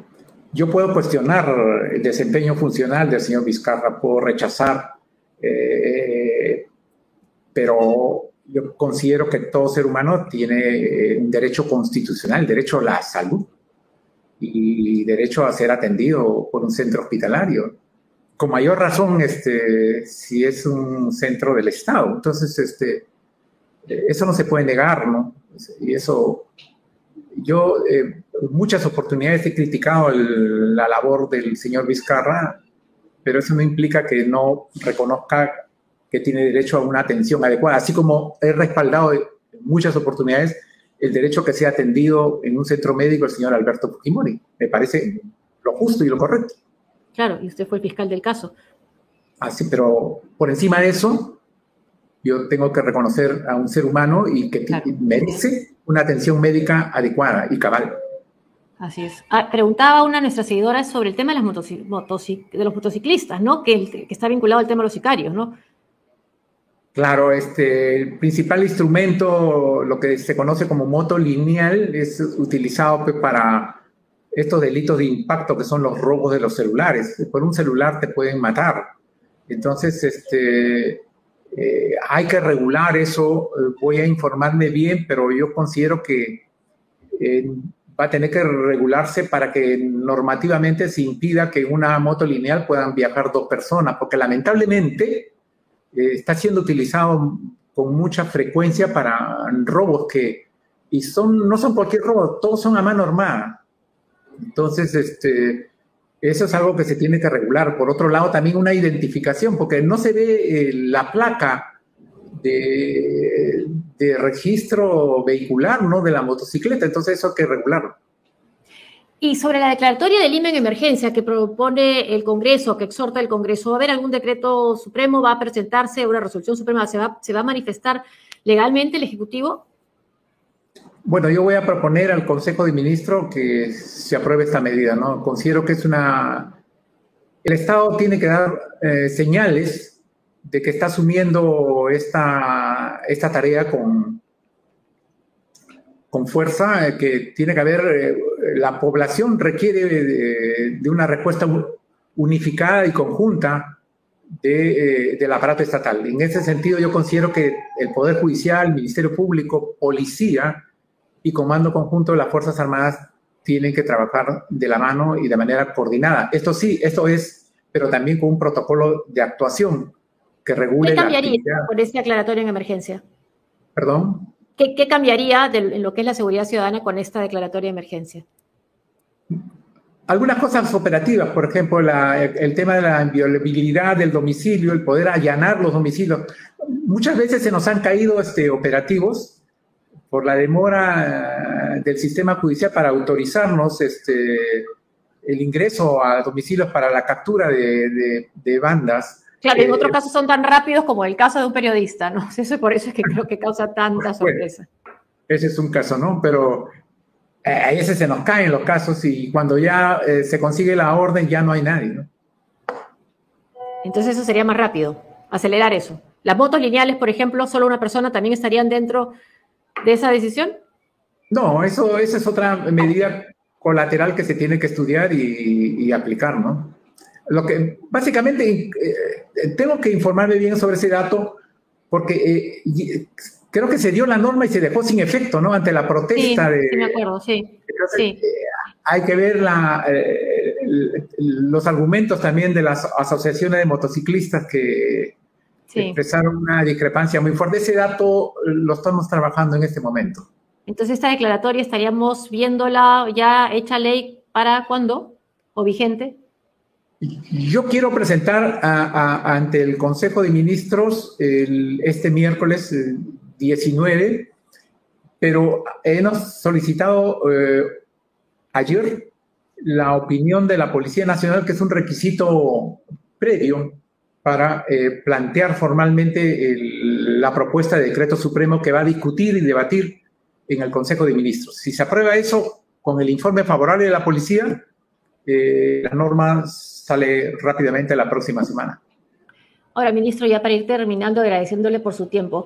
yo puedo cuestionar el desempeño funcional del señor Vizcarra, puedo rechazar, eh, pero yo considero que todo ser humano tiene un derecho constitucional, derecho a la salud y derecho a ser atendido por un centro hospitalario. Con mayor razón, este, si es un centro del Estado. Entonces, este, eso no se puede negar, ¿no? Y eso, yo eh, muchas oportunidades he criticado la labor del señor Vizcarra, pero eso no implica que no reconozca que tiene derecho a una atención adecuada, así como he respaldado en muchas oportunidades el derecho que sea atendido en un centro médico el señor Alberto Fujimori. Me parece lo justo y lo correcto. Claro, y usted fue el fiscal del caso. Así, pero por encima de eso, yo tengo que reconocer a un ser humano y que merece una atención médica adecuada y cabal. Así es. Ah, preguntaba una de nuestras seguidoras sobre el tema de, las de los motociclistas, ¿no? Que, que, está vinculado al tema de los sicarios, ¿no? Claro, este, el principal instrumento, lo que se conoce como moto lineal, es utilizado pues, para estos delitos de impacto que son los robos de los celulares. Por un celular te pueden matar. Entonces, este, eh, hay que regular eso. Voy a informarme bien, pero yo considero que eh, va a tener que regularse para que normativamente se impida que una moto lineal puedan viajar dos personas, porque lamentablemente eh, está siendo utilizado con mucha frecuencia para robos que, y son, no son cualquier robo, todos son a mano armada. Entonces, este, eso es algo que se tiene que regular. Por otro lado, también una identificación, porque no se ve eh, la placa de, de, registro vehicular, ¿no? De la motocicleta, entonces eso hay que regularlo. Y sobre la declaratoria del Lima en emergencia que propone el Congreso, que exhorta el Congreso, ¿va a haber algún decreto supremo? ¿Va a presentarse una resolución suprema? ¿Se va, se va a manifestar legalmente el Ejecutivo? Bueno, yo voy a proponer al Consejo de Ministros que se apruebe esta medida, ¿no? Considero que es una... El Estado tiene que dar eh, señales de que está asumiendo esta, esta tarea con, con fuerza, eh, que tiene que haber, eh, la población requiere de, una respuesta unificada y conjunta de, del aparato estatal. En ese sentido, yo considero que el Poder Judicial, Ministerio Público, Policía y Comando Conjunto de las Fuerzas Armadas tienen que trabajar de la mano y de manera coordinada. Esto sí, esto es, pero también con un protocolo de actuación que regule. ¿Qué cambiaría por ese aclaratorio en emergencia? Perdón. ¿Qué, cambiaría en lo que es la seguridad ciudadana con esta declaratoria de emergencia? Algunas cosas operativas, por ejemplo, el, tema de la inviolabilidad del domicilio, el poder allanar los domicilios. Muchas veces se nos han caído este, operativos por la demora del sistema judicial para autorizarnos este, el ingreso a domicilios para la captura de bandas. Claro, en otros eh, casos son tan rápidos como el caso de un periodista, ¿no? Eso por eso es que creo que causa tanta sorpresa. ese es un caso, ¿no? Pero eh, a veces se nos caen los casos y cuando ya eh, se consigue la orden ya no hay nadie, ¿no? Entonces eso sería más rápido, acelerar eso. Las motos lineales, por ejemplo, solo una persona también estarían dentro de esa decisión. No, eso, esa es otra medida colateral que se tiene que estudiar y aplicar, ¿no? Lo que básicamente eh, tengo que informarme bien sobre ese dato porque eh, creo que se dio la norma y se dejó sin efecto, ¿no? Ante la protesta de. Sí, me acuerdo, sí. Eh, hay que ver la, los argumentos también de las asociaciones de motociclistas que expresaron una discrepancia muy fuerte. Ese dato lo estamos trabajando en este momento. Entonces, esta declaratoria estaríamos viéndola ya hecha ley para cuándo o vigente? Yo quiero presentar ante el Consejo de Ministros este miércoles 19, eh, pero hemos solicitado eh, ayer la opinión de la Policía Nacional, que es un requisito previo para eh, plantear formalmente la propuesta de decreto supremo que va a discutir y debatir en el Consejo de Ministros. Si se aprueba eso con el informe favorable de la policía, las normas sale rápidamente la próxima semana. Ahora, ministro, ya para ir terminando, agradeciéndole por su tiempo.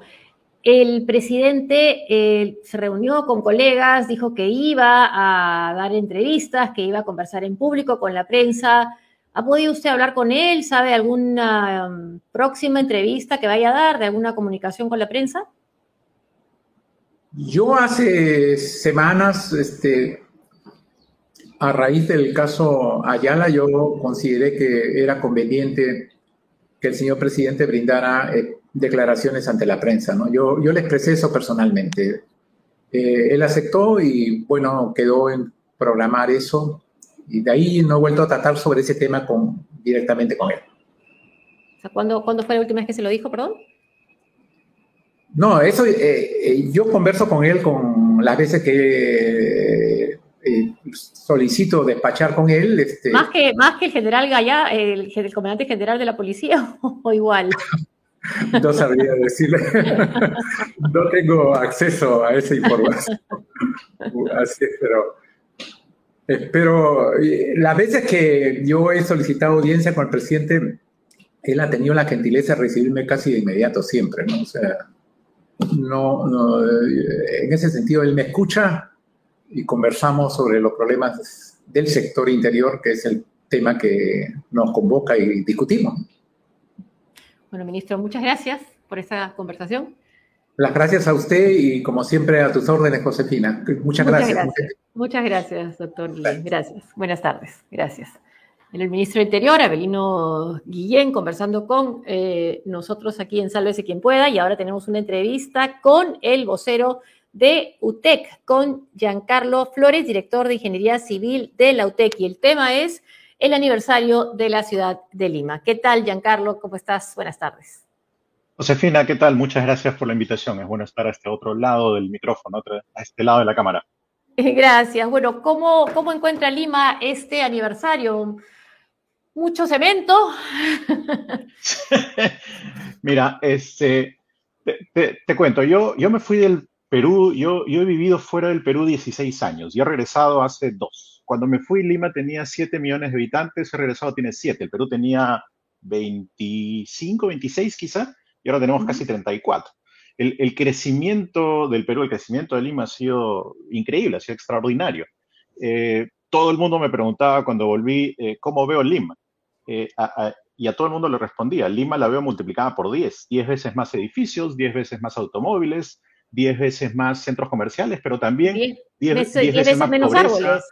El presidente eh, se reunió con colegas, dijo que iba a dar entrevistas, que iba a conversar en público con la prensa. ¿Ha podido usted hablar con él? ¿Sabe alguna um, próxima entrevista que vaya a dar, de alguna comunicación con la prensa? Yo hace semanas este, a raíz del caso Ayala, yo consideré que era conveniente que el señor presidente brindara eh, declaraciones ante la prensa. ¿no? Yo, yo le expresé eso personalmente. Eh, él aceptó y, bueno, quedó en programar eso. Y de ahí no he vuelto a tratar sobre ese tema con, directamente con él. ¿cuándo, ¿Cuándo fue la última vez que se lo dijo, perdón? No, eso eh, yo converso con él con las veces que eh, solicito despachar con él. Este... Más, que, más que el general Gallá, el, el comandante general de la policía, o igual. no sabría decirle. no tengo acceso a esa información. Así es, pero espero. Las veces que yo he solicitado audiencia con el presidente, él ha tenido la gentileza de recibirme casi de inmediato, siempre, ¿no? O sea, no, no en ese sentido, él me escucha y conversamos sobre los problemas del sector interior, que es el tema que nos convoca y discutimos. Bueno, ministro, muchas gracias por esta conversación. Las gracias a usted y como siempre a tus órdenes, Josefina. Muchas, gracias. Muchas gracias, doctor Gracias. Buenas tardes. Gracias. el ministro del Interior, Abelino Guillén, conversando con eh, nosotros aquí en Sálvese quien pueda. Y ahora tenemos una entrevista con el vocero de UTEC con Giancarlo Flores, director de Ingeniería Civil de la UTEC. Y el tema es el aniversario de la ciudad de Lima. ¿Qué tal, Giancarlo? ¿Cómo estás? Buenas tardes. Josefina, ¿qué tal? Muchas gracias por la invitación. Es bueno estar a este otro lado del micrófono, a este lado de la cámara. Gracias. Bueno, ¿cómo, cómo encuentra Lima este aniversario? ¿Mucho cemento? Mira, este, te, cuento, yo, yo me fui del Perú, yo, yo he vivido fuera del Perú 16 años y he regresado hace dos. Cuando me fui, Lima tenía 7 millones de habitantes, he regresado tiene 7. El Perú tenía 25, 26 quizá, y ahora tenemos casi 34. El, el, crecimiento del Perú, el crecimiento de Lima ha sido increíble, ha sido extraordinario. Eh, todo el mundo me preguntaba cuando volví, eh, ¿cómo veo Lima? Eh, y a todo el mundo le respondía, Lima la veo multiplicada por 10, 10 veces más edificios, 10 veces más automóviles, 10 veces más centros comerciales, pero también 10, veces, más menos pobreza, árboles.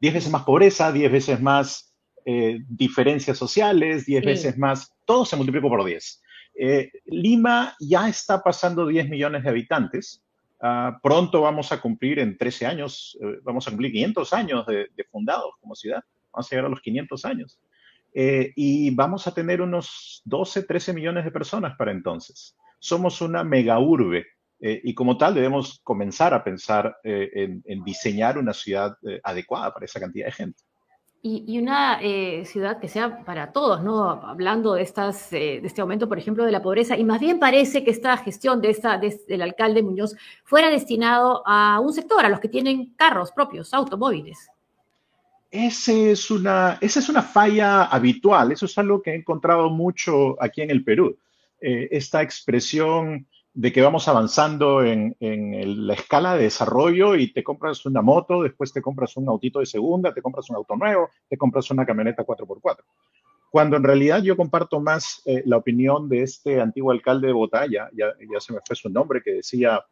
10 veces más pobreza, 10 veces más eh, diferencias sociales, 10 veces más, todo se multiplicó por 10. Eh, Lima ya está pasando 10 millones de habitantes. Uh, pronto vamos a cumplir en 13 años, eh, vamos a cumplir 500 años de, de, fundados como ciudad. Vamos a llegar a los 500 años. Eh, y vamos a tener unos 12, 13 millones de personas para entonces. Somos una mega urbe eh, y como tal debemos comenzar a pensar eh, en, diseñar una ciudad adecuada para esa cantidad de gente. Y, una ciudad que sea para todos, ¿no? Hablando de, estas, de este aumento, por ejemplo, de la pobreza, y más bien parece que esta gestión de esta, del alcalde Muñoz fuera destinado a un sector, a los que tienen carros propios, automóviles. Ese es una, esa es una falla habitual, eso es algo que he encontrado mucho aquí en el Perú. Eh, esta expresión de que vamos avanzando en, la escala de desarrollo y te compras una moto, después te compras un autito de segunda, te compras un auto nuevo, te compras una camioneta 4x4. Cuando en realidad yo comparto más eh, la opinión de este antiguo alcalde de Botalla, ya, ya se me fue su nombre, que decía,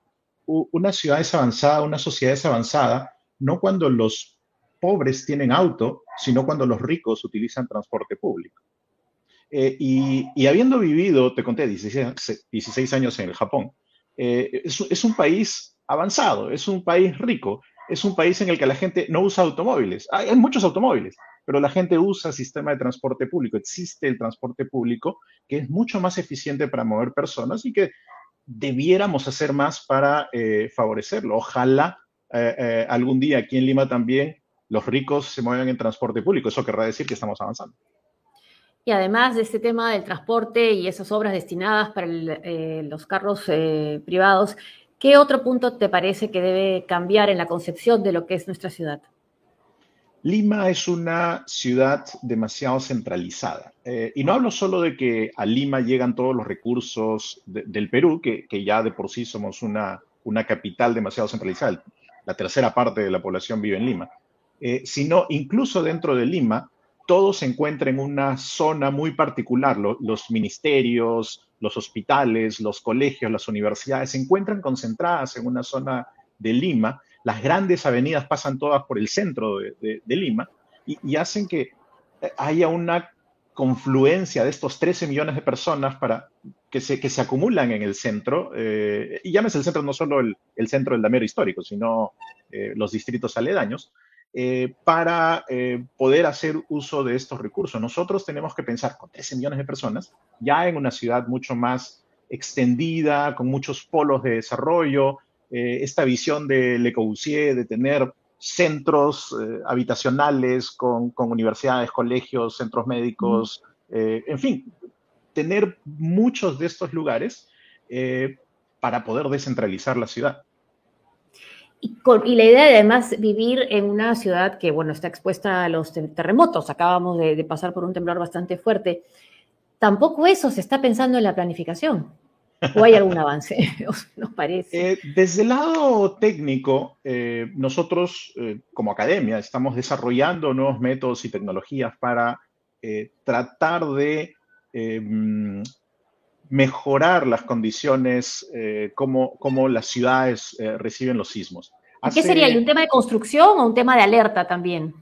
una ciudad es avanzada, una sociedad es avanzada, no cuando los pobres tienen auto, sino cuando los ricos utilizan transporte público. Eh, y, habiendo vivido, te conté, 16, años en el Japón, eh, es, un país avanzado, es un país rico, es un país en el que la gente no usa automóviles. Hay, muchos automóviles, pero la gente usa sistema de transporte público. Existe el transporte público que es mucho más eficiente para mover personas y que debiéramos hacer más para eh, favorecerlo. Ojalá algún día aquí en Lima también los ricos se mueven en transporte público. Eso querrá decir que estamos avanzando. Además de este tema del transporte y esas obras destinadas para eh, los carros eh, privados, ¿qué otro punto te parece que debe cambiar en la concepción de lo que es nuestra ciudad? Lima es una ciudad demasiado centralizada. Eh, y no hablo solo de que a Lima llegan todos los recursos del Perú, que, que, ya de por sí somos una, una capital demasiado centralizada. La tercera parte de la población vive en Lima. Eh, sino incluso dentro de Lima, todo se encuentra en una zona muy particular. los ministerios, los hospitales, los colegios, las universidades se encuentran concentradas en una zona de Lima. Las grandes avenidas pasan todas por el centro de, Lima y, hacen que eh, haya una confluencia de estos 13 millones de personas para que se, acumulan en el centro, eh, y llámese el centro no solo el, centro del damero histórico, sino los distritos aledaños, eh, para eh, poder hacer uso de estos recursos. Nosotros tenemos que pensar con 13 millones de personas, ya en una ciudad mucho más extendida, con muchos polos de desarrollo, eh, esta visión de Le Corbusier de tener centros habitacionales con, con, universidades, colegios, centros médicos, en fin, tener muchos de estos lugares para poder descentralizar la ciudad. Y, la idea de además vivir en una ciudad que, bueno, está expuesta a los terremotos, acabamos de, pasar por un temblor bastante fuerte, tampoco eso se está pensando en la planificación. ¿O hay algún avance? ¿Nos parece? Eh, desde el lado técnico, eh, nosotros eh, como academia estamos desarrollando nuevos métodos y tecnologías para tratar de mejorar las condiciones, eh, como, las ciudades eh, reciben los sismos. ¿Qué sería? ¿Un tema de construcción o un tema de alerta también?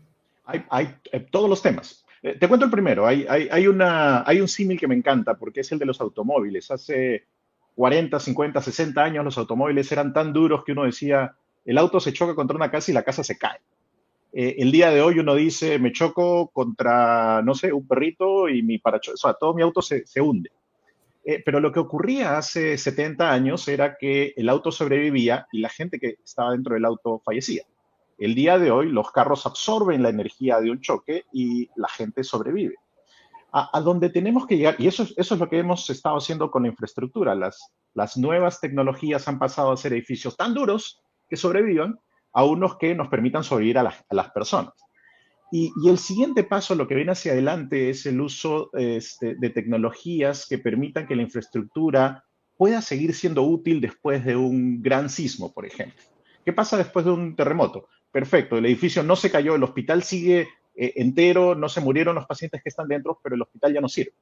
Hay, eh, todos los temas. te cuento el primero. Hay, hay, una, hay un símil que me encanta porque es el de los automóviles. Hace 40, 50, 60 años los automóviles eran tan duros que uno decía, el auto se choca contra una casa y la casa se cae. el día de hoy uno dice, me choco contra, no sé, un perrito y mi parachoques, o sea, todo mi auto se, se hunde. Eh, pero lo que ocurría hace 70 años era que el auto sobrevivía y la gente que estaba dentro del auto fallecía. El día de hoy los carros absorben la energía de un choque y la gente sobrevive. A, donde tenemos que llegar, y eso, eso es lo que hemos estado haciendo con la infraestructura, las, las nuevas tecnologías han pasado a ser edificios tan duros que sobrevivan a unos que nos permitan sobrevivir a, las personas. Y, el siguiente paso, lo que viene hacia adelante, es el uso este, de tecnologías que permitan que la infraestructura pueda seguir siendo útil después de un gran sismo, por ejemplo. ¿Qué pasa después de un terremoto? Perfecto, el edificio no se cayó, el hospital sigue eh, entero, no se murieron los pacientes que están dentro, pero el hospital ya no sirve.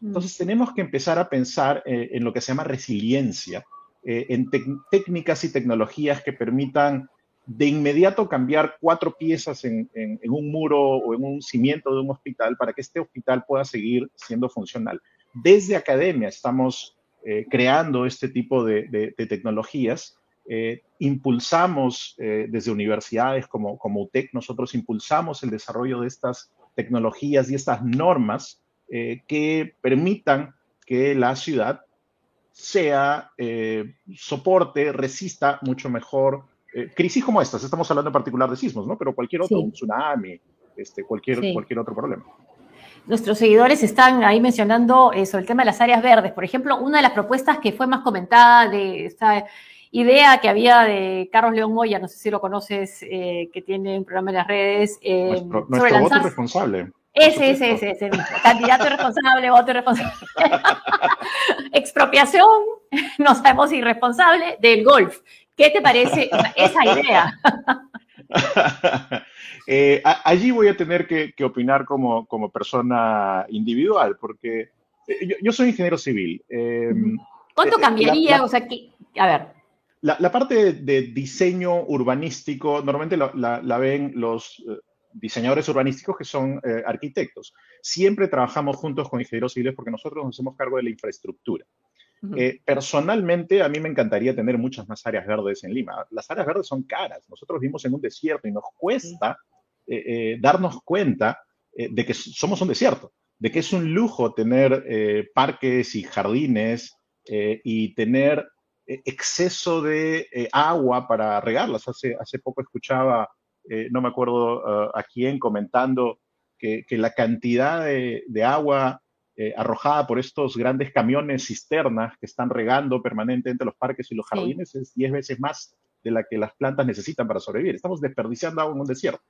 Mm. Entonces tenemos que empezar a pensar eh, en lo que se llama resiliencia, eh, en técnicas y tecnologías que permitan de inmediato cambiar cuatro piezas en, un muro o en un cimiento de un hospital para que este hospital pueda seguir siendo funcional. Desde academia estamos creando este tipo de tecnologías eh, impulsamos eh, desde universidades como, como UTEC, nosotros impulsamos el desarrollo de estas tecnologías y estas normas eh, que permitan que la ciudad sea, soporte, resista mucho mejor crisis como estas. Estamos hablando en particular de sismos, ¿no? Pero cualquier otro, un tsunami, este, cualquier, cualquier otro problema. Nuestros seguidores están ahí mencionando sobre el tema de las áreas verdes. Por ejemplo, una de las propuestas que fue más comentada de esta idea que había de Carlos León Moya, no sé si lo conoces, eh, que tiene un programa en las redes. Eh, nuestro, nuestro voto responsable. Ese, ese, ese, ese Candidato irresponsable, voto irresponsable. Expropiación, no sabemos irresponsable, del golf. ¿Qué te parece esa idea? Eh, allí voy a tener que, opinar como, como, persona individual, porque yo, soy ingeniero civil. ¿Cuánto cambiaría? o sea, que, a ver, la, parte de, diseño urbanístico, normalmente la, ven los eh, diseñadores urbanísticos que son eh, arquitectos. Siempre trabajamos juntos con ingenieros civiles porque nosotros nos hacemos cargo de la infraestructura. Eh, personalmente, a mí me encantaría tener muchas más áreas verdes en Lima. Las áreas verdes son caras. Nosotros vivimos en un desierto y nos cuesta darnos cuenta de que somos un desierto, de que es un lujo tener parques y jardines y tener eh, exceso de eh, agua para regarlas. Hace, hace poco escuchaba, eh, no me acuerdo a quién, comentando que, la cantidad de, agua arrojada por estos grandes camiones cisternas que están regando permanentemente los parques y los jardines es 10 veces más de la que las plantas necesitan para sobrevivir. Estamos desperdiciando agua en un desierto.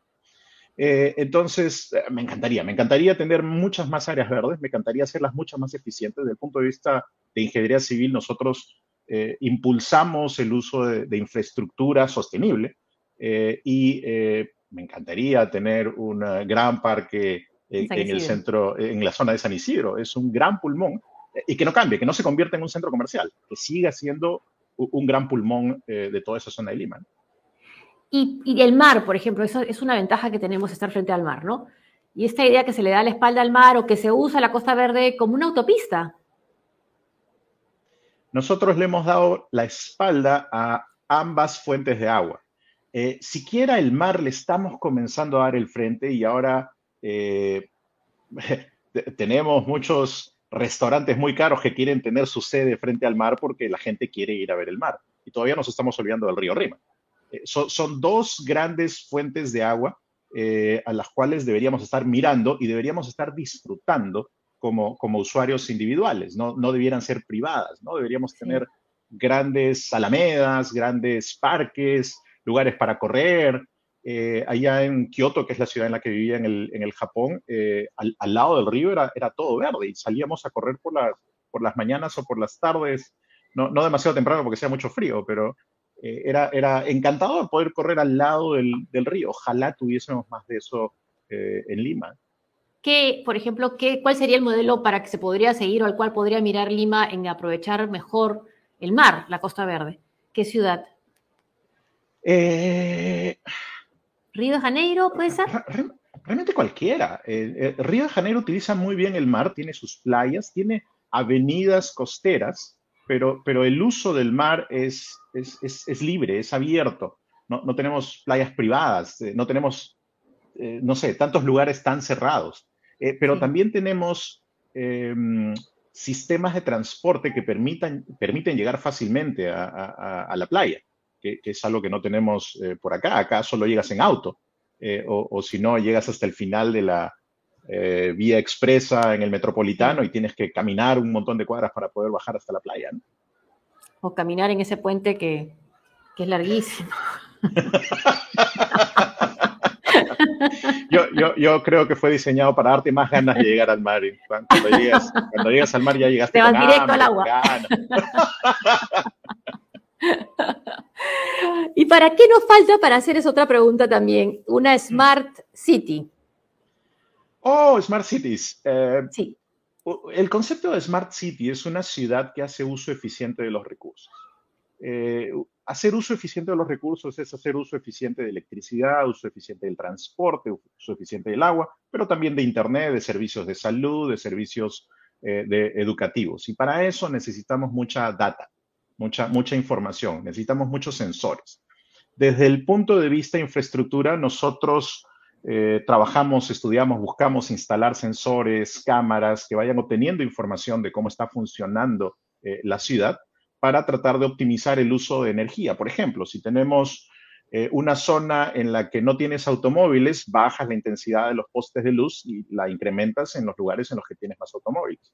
entonces, me encantaría, me encantaría tener muchas más áreas verdes, me encantaría hacerlas mucho más eficientes. Desde el punto de vista de ingeniería civil, nosotros eh, impulsamos el uso de, infraestructura sostenible eh, y eh, me encantaría tener un gran parque en, el centro, en la zona de San Isidro. Es un gran pulmón y que no cambie, que no se convierta en un centro comercial, que siga siendo un gran pulmón de toda esa zona de Lima. Y, y, el mar, por ejemplo, eso es una ventaja que tenemos estar frente al mar, ¿no? Y esta idea que se le da la espalda al mar o que se usa la Costa Verde como una autopista, nosotros le hemos dado la espalda a ambas fuentes de agua. Eh, siquiera el mar le estamos comenzando a dar el frente y ahora eh, tenemos muchos restaurantes muy caros que quieren tener su sede frente al mar porque la gente quiere ir a ver el mar. Y todavía nos estamos olvidando del río Rima. Eh, son dos grandes fuentes de agua a las cuales deberíamos estar mirando y deberíamos estar disfrutando como, como usuarios individuales, no, no debieran ser privadas, ¿no? Deberíamos tener grandes alamedas, grandes parques, lugares para correr. Eh, allá en Kioto, que es la ciudad en la que vivía en el, en el Japón, eh, al, al, lado del río era, era todo verde y salíamos a correr por las, por las mañanas o por las tardes, no, no demasiado temprano porque hacía mucho frío, pero eh, era, era encantador poder correr al lado del, del río. Ojalá tuviésemos más de eso en Lima. ¿Qué, por ejemplo, qué, cuál sería el modelo para que se podría seguir o al cual podría mirar Lima en aprovechar mejor el mar, la Costa Verde? ¿Qué ciudad? Eh, ¿Río de Janeiro puede ser? Realmente cualquiera. Eh, eh, Río de Janeiro utiliza muy bien el mar, tiene sus playas, tiene avenidas costeras, pero, pero el uso del mar es, es, libre, es abierto. No, no tenemos playas privadas, no tenemos, no sé, tantos lugares tan cerrados. Eh, pero también tenemos em, sistemas de transporte que permitan, permiten llegar fácilmente a, la playa, que, es algo que no tenemos eh, por acá. Acá solo llegas en auto, eh, o, si no, llegas hasta el final de la vía expresa en el metropolitano y tienes que caminar un montón de cuadras para poder bajar hasta la playa. O caminar en ese puente que, que es larguísimo. yo, yo, yo, creo que fue diseñado para darte más ganas de llegar al mar. Cuando llegas, cuando llegas al mar ya llegaste Te vas directo al agua. ¿Y para qué nos falta para hacer esa otra pregunta también? Una Smart City. Oh, Smart Cities. Eh, sí. El concepto de Smart City es una ciudad que hace uso eficiente de los recursos. Eh, hacer uso eficiente de los recursos es hacer uso eficiente de electricidad, uso eficiente del transporte, uso eficiente del agua, pero también de Internet, de servicios de salud, de servicios eh, de educativos. Y para eso necesitamos mucha data, mucha, mucha información, necesitamos muchos sensores. Desde el punto de vista de infraestructura, nosotros eh, trabajamos, estudiamos, buscamos instalar sensores, cámaras que vayan obteniendo información de cómo está funcionando la ciudad para tratar de optimizar el uso de energía. Por ejemplo, si tenemos eh, una zona en la que no tienes automóviles, bajas la intensidad de los postes de luz y la incrementas en los lugares en los que tienes más automóviles.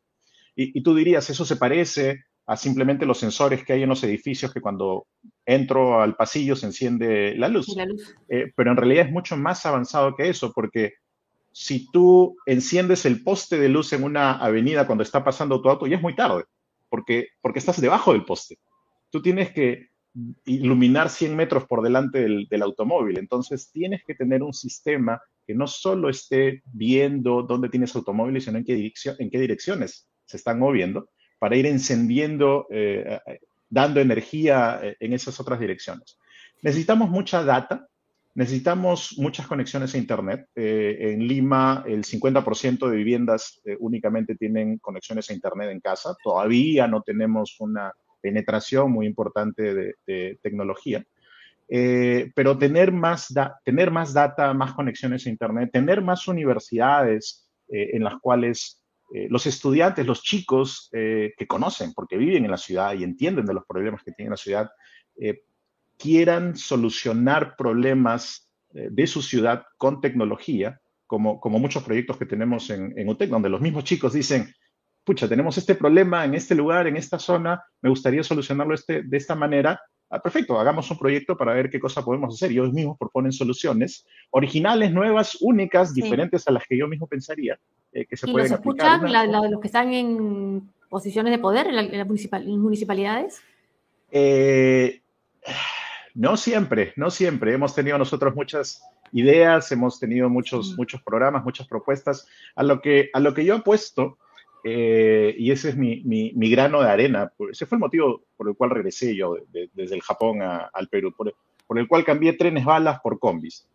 Y, tú dirías, eso se parece a simplemente los sensores que hay en los edificios que cuando entro al pasillo se enciende la luz. Eh, pero en realidad es mucho más avanzado que eso, porque si tú enciendes el poste de luz en una avenida cuando está pasando tu auto, ya es muy tarde porque, porque estás debajo del poste. Tú tienes que iluminar 100 metros por delante del, automóvil. Entonces, tienes que tener un sistema que no solo esté viendo dónde tienes automóviles, sino en qué, en qué direcciones se están moviendo para ir encendiendo, eh, dando energía eh, en esas otras direcciones. Necesitamos mucha data, Necesitamos muchas conexiones a Internet. Eh, en Lima, el 50% de viviendas eh, únicamente tienen conexiones a Internet en casa. Todavía no tenemos una penetración muy importante de, tecnología. Eh, pero tener más, tener más data, más conexiones a Internet, tener más universidades en las cuales los estudiantes, los chicos que conocen, porque viven en la ciudad y entienden de los problemas que tiene la ciudad, quieran solucionar problemas eh, de su ciudad con tecnología, como, como muchos proyectos que tenemos en, en UTEC, donde los mismos chicos dicen, pucha, tenemos este problema en este lugar, en esta zona, me gustaría solucionarlo este, de esta manera. Ah, perfecto, hagamos un proyecto para ver qué cosa podemos hacer. Y ellos mismos proponen soluciones originales, nuevas, únicas, diferentes a las que yo mismo pensaría eh, que se ¿Y pueden los escuchan los que están en posiciones de poder en, las municipalidades? Eh, no siempre, no siempre. Hemos tenido nosotros muchas ideas, hemos tenido muchos, muchos programas, muchas propuestas. A lo que, a lo que yo apuesto, eh, y ese es mi, mi, grano de arena, ese fue el motivo por el cual regresé yo desde el Japón al Perú, por, el cual cambié trenes balas por combis.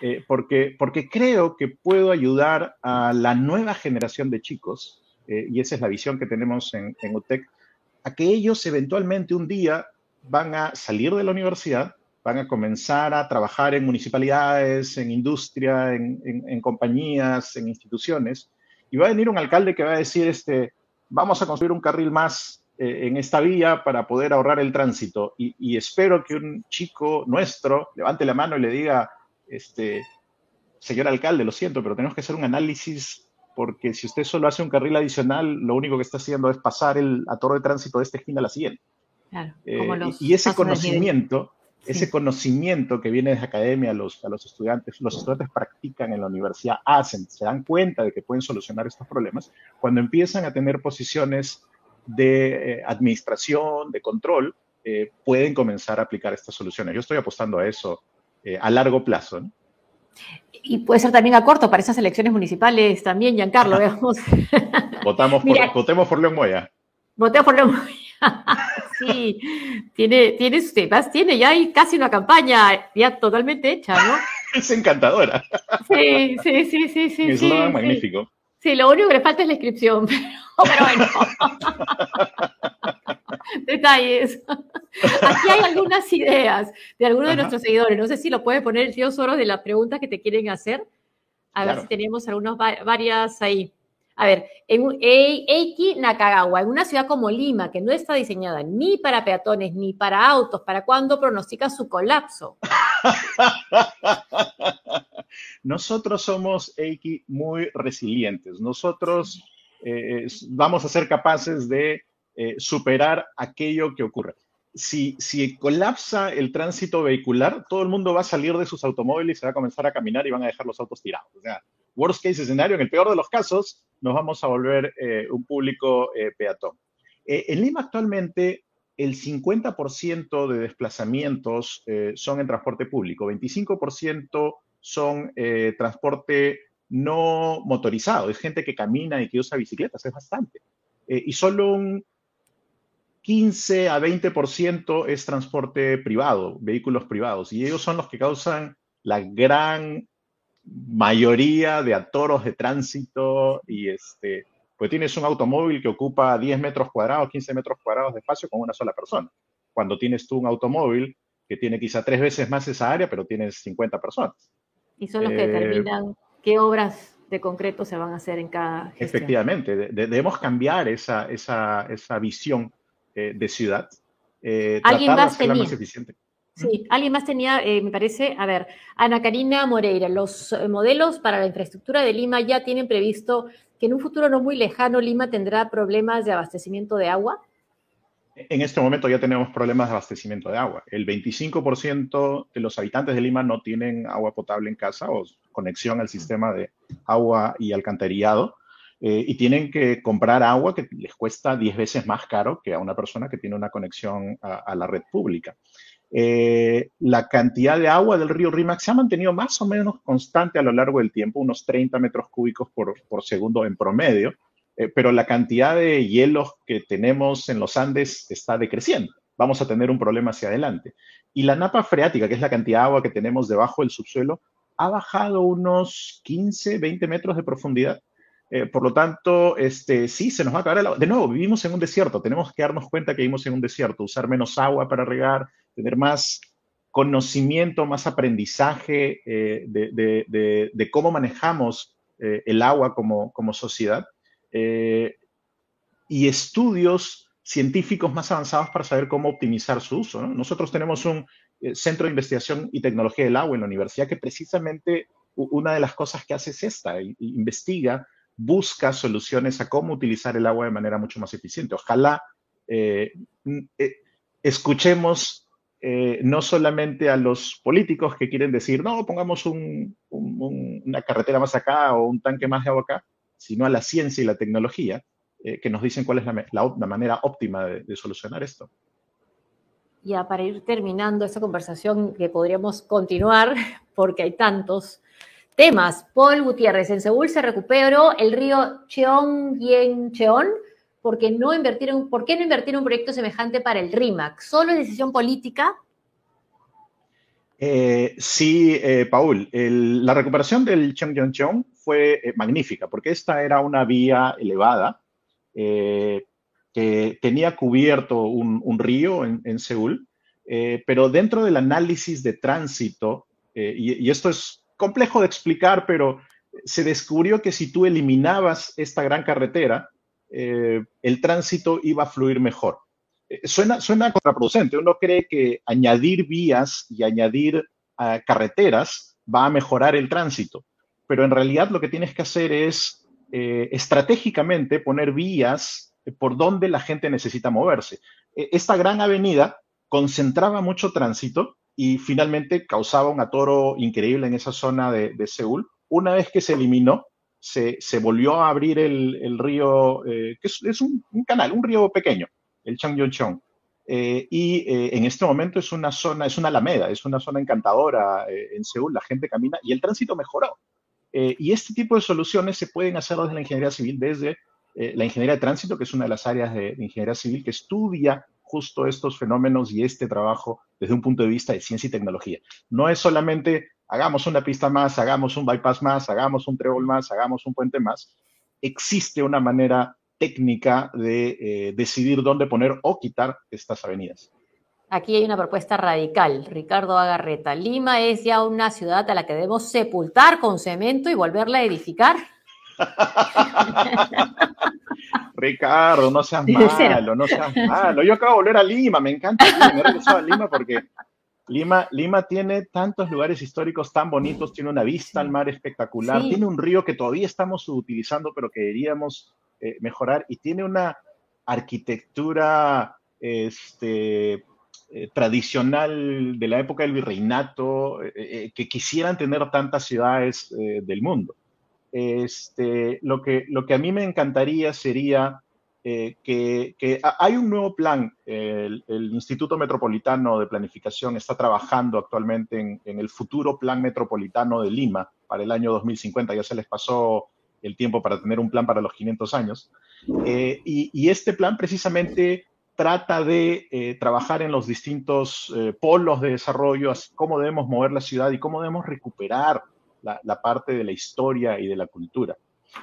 Eh, porque, creo que puedo ayudar a la nueva generación de chicos, eh, y esa es la visión que tenemos en, en UTEC, a que ellos eventualmente un día van a salir de la universidad, van a comenzar a trabajar en municipalidades, en industria, en, compañías, en instituciones, y va a venir un alcalde que va a decir, este, vamos a construir un carril más eh, en esta vía para poder ahorrar el tránsito. Y, espero que un chico nuestro levante la mano y le diga, este, señor alcalde, lo siento, pero tenemos que hacer un análisis porque si usted solo hace un carril adicional, lo único que está haciendo es pasar el ator de tránsito de esta esquina a la siguiente. Eh, y ese conocimiento, ese conocimiento que viene de la academia a los, a los estudiantes, los estudiantes practican en la universidad, hacen, se dan cuenta de que pueden solucionar estos problemas, cuando empiezan a tener posiciones de eh, administración, de control, eh, pueden comenzar a aplicar estas soluciones. Yo estoy apostando a eso a largo plazo. Y puede ser también a corto para esas elecciones municipales también, Giancarlo, veamos. Votamos por, votemos por León Moya. Votemos por León Moya. sí, tiene, tiene, más tiene ya hay casi una campaña ya totalmente hecha, ¿no? Es encantadora. Sí, sí, sí, sí, sí. Es sí, magnífico. Sí, lo único que le falta es la inscripción, pero, bueno. Detalles. Aquí hay algunas ideas de algunos de nuestros seguidores. No sé si lo puede poner el tío Soros de las preguntas que te quieren hacer. A ver si tenemos algunas varias ahí. A ver, en Eiki Nakagawa, en una ciudad como Lima, que no está diseñada ni para peatones ni para autos, ¿para cuándo pronostica su colapso? Nosotros somos, Eiki, muy resilientes. Nosotros eh, vamos a ser capaces de eh, superar aquello que ocurre. Si, si colapsa el tránsito vehicular, todo el mundo va a salir de sus automóviles y se va a comenzar a caminar y van a dejar los autos tirados. O sea, worst case escenario, en el peor de los casos, nos vamos a volver eh, un público eh, peatón. Eh, en Lima actualmente el 50% de desplazamientos son en transporte público, 25% son transporte no motorizado, es gente que camina y que usa bicicletas, es bastante. y solo un 15 a 20% es transporte privado, vehículos privados, y ellos son los que causan la gran mayoría de atoros de tránsito y este, pues tienes un automóvil que ocupa 10 metros cuadrados, 15 metros cuadrados de espacio con una sola persona. Cuando tienes tú un automóvil que tiene quizá tres veces más esa área, pero tienes 50 personas. Y son los que eh, determinan qué obras de concreto se van a hacer en cada gestión. Efectivamente, debemos cambiar esa, esa, esa visión eh, de ciudad. Eh, ¿Alguien más tenía? más eficiente. Sí, alguien más tenía, eh, me parece, a ver, Ana Karina Moreira, los modelos para la infraestructura de Lima ya tienen previsto que en un futuro no muy lejano Lima tendrá problemas de abastecimiento de agua. En este momento ya tenemos problemas de abastecimiento de agua. El 25% de los habitantes de Lima no tienen agua potable en casa o conexión al sistema de agua y alcantarillado. Eh, y tienen que comprar agua que les cuesta 10 veces más caro que a una persona que tiene una conexión a la red pública. Eh, la cantidad de agua del río Rímac se ha mantenido más o menos constante a lo largo del tiempo, unos 30 metros cúbicos por, segundo en promedio, eh, pero la cantidad de hielos que tenemos en los Andes está decreciendo. Vamos a tener un problema hacia adelante. Y la napa freática, que es la cantidad de agua que tenemos debajo del subsuelo, ha bajado unos 15, 20 metros de profundidad. Eh, por lo tanto, este, sí, se nos va a acabar el agua. De nuevo, vivimos en un desierto. Tenemos que darnos cuenta que vivimos en un desierto. Usar menos agua para regar, tener más conocimiento, más aprendizaje eh, de, cómo manejamos eh, el agua como, sociedad y estudios científicos más avanzados para saber cómo optimizar su uso. Nosotros tenemos un centro de investigación y tecnología del agua en la universidad que precisamente una de las cosas que hace es esta, investiga, busca soluciones a cómo utilizar el agua de manera mucho más eficiente. Ojalá escuchemos eh, no solamente a los políticos que quieren decir, no, pongamos una carretera más acá o un tanque más de agua acá, sino a la ciencia y la tecnología eh, que nos dicen cuál es la, manera óptima de, solucionar esto. Ya para ir terminando esta conversación que podríamos continuar, porque hay tantos temas. Paul Gutiérrez, en Seúl se recuperó el río Cheong-Yen-Cheon porque no invertir ¿por qué no invertir un proyecto semejante para el RIMAC? ¿Solo es decisión política? Eh, sí, eh, Paul, la recuperación del Cheonggyeongcheon fue eh, magnífica porque esta era una vía elevada que tenía cubierto un, río en, Seúl, pero dentro del análisis de tránsito, y, esto es complejo de explicar, pero se descubrió que si tú eliminabas esta gran carretera, eh, el tránsito iba a fluir mejor. Eh, suena, suena contraproducente. Uno cree que añadir vías y añadir ah, carreteras va a mejorar el tránsito, pero en realidad lo que tienes que hacer es eh, estratégicamente poner vías por donde la gente necesita moverse. E, esta gran avenida concentraba mucho tránsito y finalmente causaba un atoro increíble en esa zona de, Seúl. Una vez que se eliminó, se, volvió a abrir el, río, eh, que es, un, canal, un río pequeño, el Changyongchong. Eh, y eh, en este momento es una zona, es una alameda, es una zona encantadora en Seúl, la gente camina y el tránsito mejoró. y este tipo de soluciones se pueden hacer desde la ingeniería civil, desde la ingeniería de tránsito, que es una de las áreas de ingeniería civil que estudia justo estos fenómenos y este trabajo desde un punto de vista de ciencia y tecnología. No es solamente hagamos una pista más, hagamos un bypass más, hagamos un trébol más, hagamos un puente más. Existe una manera técnica de eh, decidir dónde poner o quitar estas avenidas. Aquí hay una propuesta radical, Ricardo Agarreta. Lima es ya una ciudad a la que debemos sepultar con cemento y volverla a edificar. Ricardo, no seas malo, no seas malo. Yo acabo de volver a Lima, me encanta Lima, me he regresado a Lima porque Lima, Lima tiene tantos lugares históricos tan bonitos, tiene una vista al mar espectacular, tiene un río que todavía estamos utilizando, pero que deberíamos eh, mejorar, y tiene una arquitectura este, eh, tradicional de la época del virreinato eh, que quisieran tener tantas ciudades del mundo. Este, lo, que, a mí me encantaría sería eh, que, hay un nuevo plan. El, Instituto Metropolitano de Planificación está trabajando actualmente en, el futuro plan metropolitano de Lima para el año 2050. Ya se les pasó el tiempo para tener un plan para los 500 años. Eh, y, este plan precisamente trata de eh, trabajar en los distintos polos de desarrollo, cómo debemos mover la ciudad y cómo debemos recuperar la, parte de la historia y de la cultura.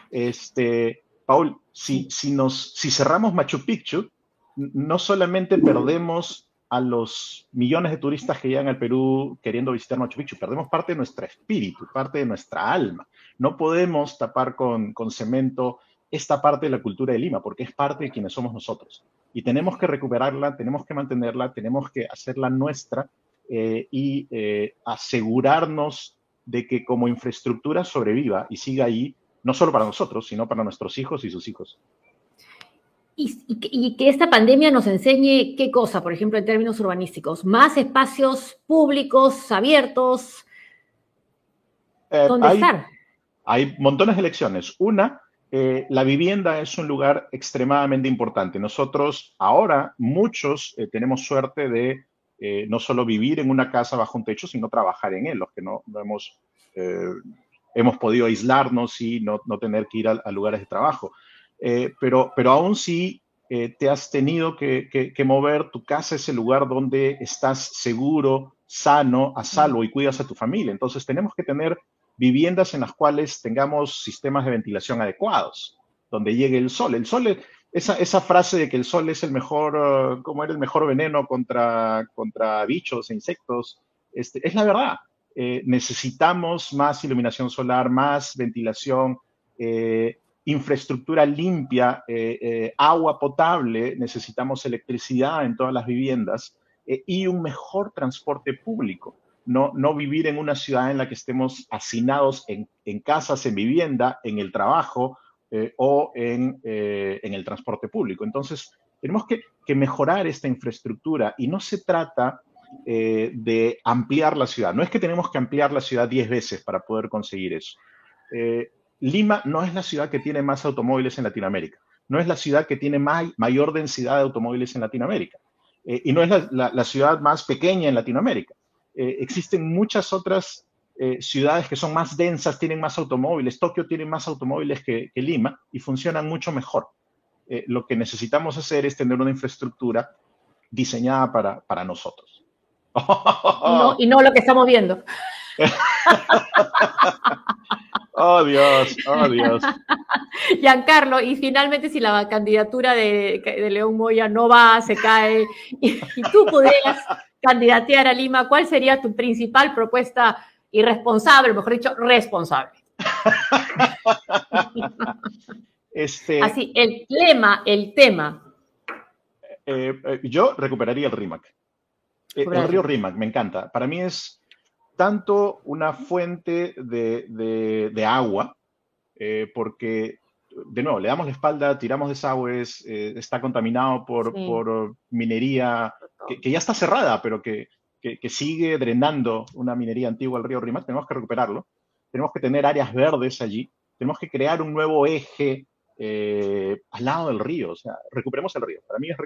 Este, Paul, si, si, cerramos Machu Picchu, no solamente perdemos a los millones de turistas que llegan al Perú queriendo visitar Machu Picchu, perdemos parte de nuestro espíritu, parte de nuestra alma. No podemos tapar con, con cemento esta parte de la cultura de Lima, porque es parte de quienes somos nosotros. Y tenemos que recuperarla, tenemos que mantenerla, tenemos que hacerla nuestra eh, y eh, asegurarnos de que como infraestructura sobreviva y siga ahí, no solo para nosotros, sino para nuestros hijos y sus hijos. Y, que esta pandemia nos enseñe qué cosa, por ejemplo, en términos urbanísticos, más espacios públicos, abiertos, eh, ¿dónde hay, estar? Hay montones de lecciones. Una, eh, la vivienda es un lugar extremadamente importante. Nosotros ahora, muchos, eh, tenemos suerte de eh, no solo vivir en una casa bajo un techo, sino trabajar en él, los que no, hemos, eh, hemos podido aislarnos y no, tener que ir a, lugares de trabajo. Eh, pero, pero aún sí te has tenido que, mover, tu casa es el lugar donde estás seguro, sano, a salvo y cuidas a tu familia. Entonces tenemos que tener viviendas en las cuales tengamos sistemas de ventilación adecuados, donde llegue el sol. El sol, esa, esa, frase de que el sol es el mejor, uh, como el mejor veneno contra, contra bichos e insectos, este, es la verdad. Eh, necesitamos más iluminación solar, más ventilación, eh, infraestructura limpia, eh, agua potable, necesitamos electricidad en todas las viviendas y un mejor transporte público. No, no vivir en una ciudad en la que estemos hacinados en, en casas, en vivienda, en el trabajo, eh, o eh, en, el transporte público. Entonces, tenemos que, mejorar esta infraestructura y no se trata eh, de ampliar la ciudad. No es que tenemos que ampliar la ciudad 10 veces para poder conseguir eso. Lima no es la ciudad que tiene más automóviles en Latinoamérica. No es la ciudad que tiene mayor densidad de automóviles en Latinoamérica. y no es la, ciudad más pequeña en Latinoamérica. existen muchas otras eh, ciudades que son más densas tienen más automóviles. Tokio tiene más automóviles que, Lima y funcionan mucho mejor. Eh, lo que necesitamos hacer es tener una infraestructura diseñada para, para nosotros. y no lo que estamos viendo. oh Dios, oh Dios. Giancarlo, y finalmente si la candidatura de, León Moya no va, se cae, y, y tú pudieras candidatear a Lima, ¿cuál sería tu principal propuesta irresponsable, mejor dicho, responsable. este, Así, el tema, el tema. Eh, eh, yo recuperaría el RIMAC. Eh, el río RIMAC, me encanta. Para mí es tanto una fuente de, agua, porque, de nuevo, le damos la espalda, tiramos desagües, está contaminado por, minería que, ya está cerrada, pero que, que, sigue drenando una minería antigua al río Rímac, tenemos que recuperarlo, tenemos que tener áreas verdes allí, tenemos que crear un nuevo eje eh, al lado del río, o sea, recuperemos el río. Para mí es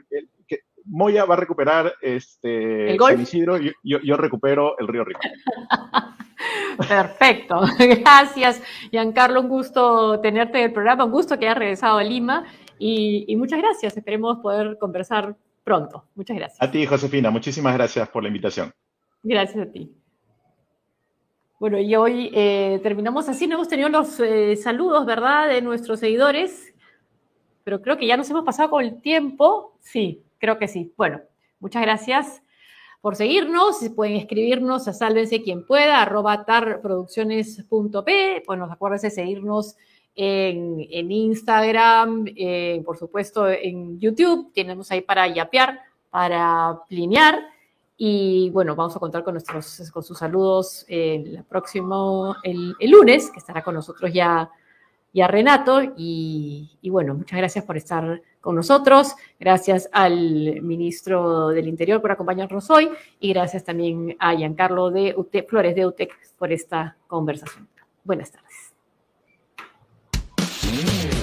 que Moya va a recuperar este ¿El San Isidro, yo, yo, recupero el río Rímac. Perfecto, gracias Giancarlo, un gusto tenerte en el programa, un gusto que hayas regresado a Lima. Y, y muchas gracias, esperemos poder conversar pronto. Muchas gracias. A ti, Josefina, muchísimas gracias por la invitación. Gracias a ti. Bueno, y hoy eh, terminamos así, no hemos tenido los eh, saludos, ¿verdad?, de nuestros seguidores, pero creo que ya nos hemos pasado con el tiempo. Sí, creo que sí. Bueno, muchas gracias por seguirnos. Pueden escribirnos a sálvense quien pueda, arroba tarproducciones.p. Bueno, acuérdense de seguirnos en, Instagram, eh, por supuesto en YouTube, tenemos ahí para yapear, para plinear. Y bueno, vamos a contar con, nuestros, con sus saludos el próximo, el, el lunes, que estará con nosotros ya, ya Renato. Y, y, bueno, muchas gracias por estar con nosotros. Gracias al ministro del Interior por acompañarnos hoy. Y gracias también a Giancarlo de UTEC, Flores de UTEC por esta conversación. Buenas tardes. Mm.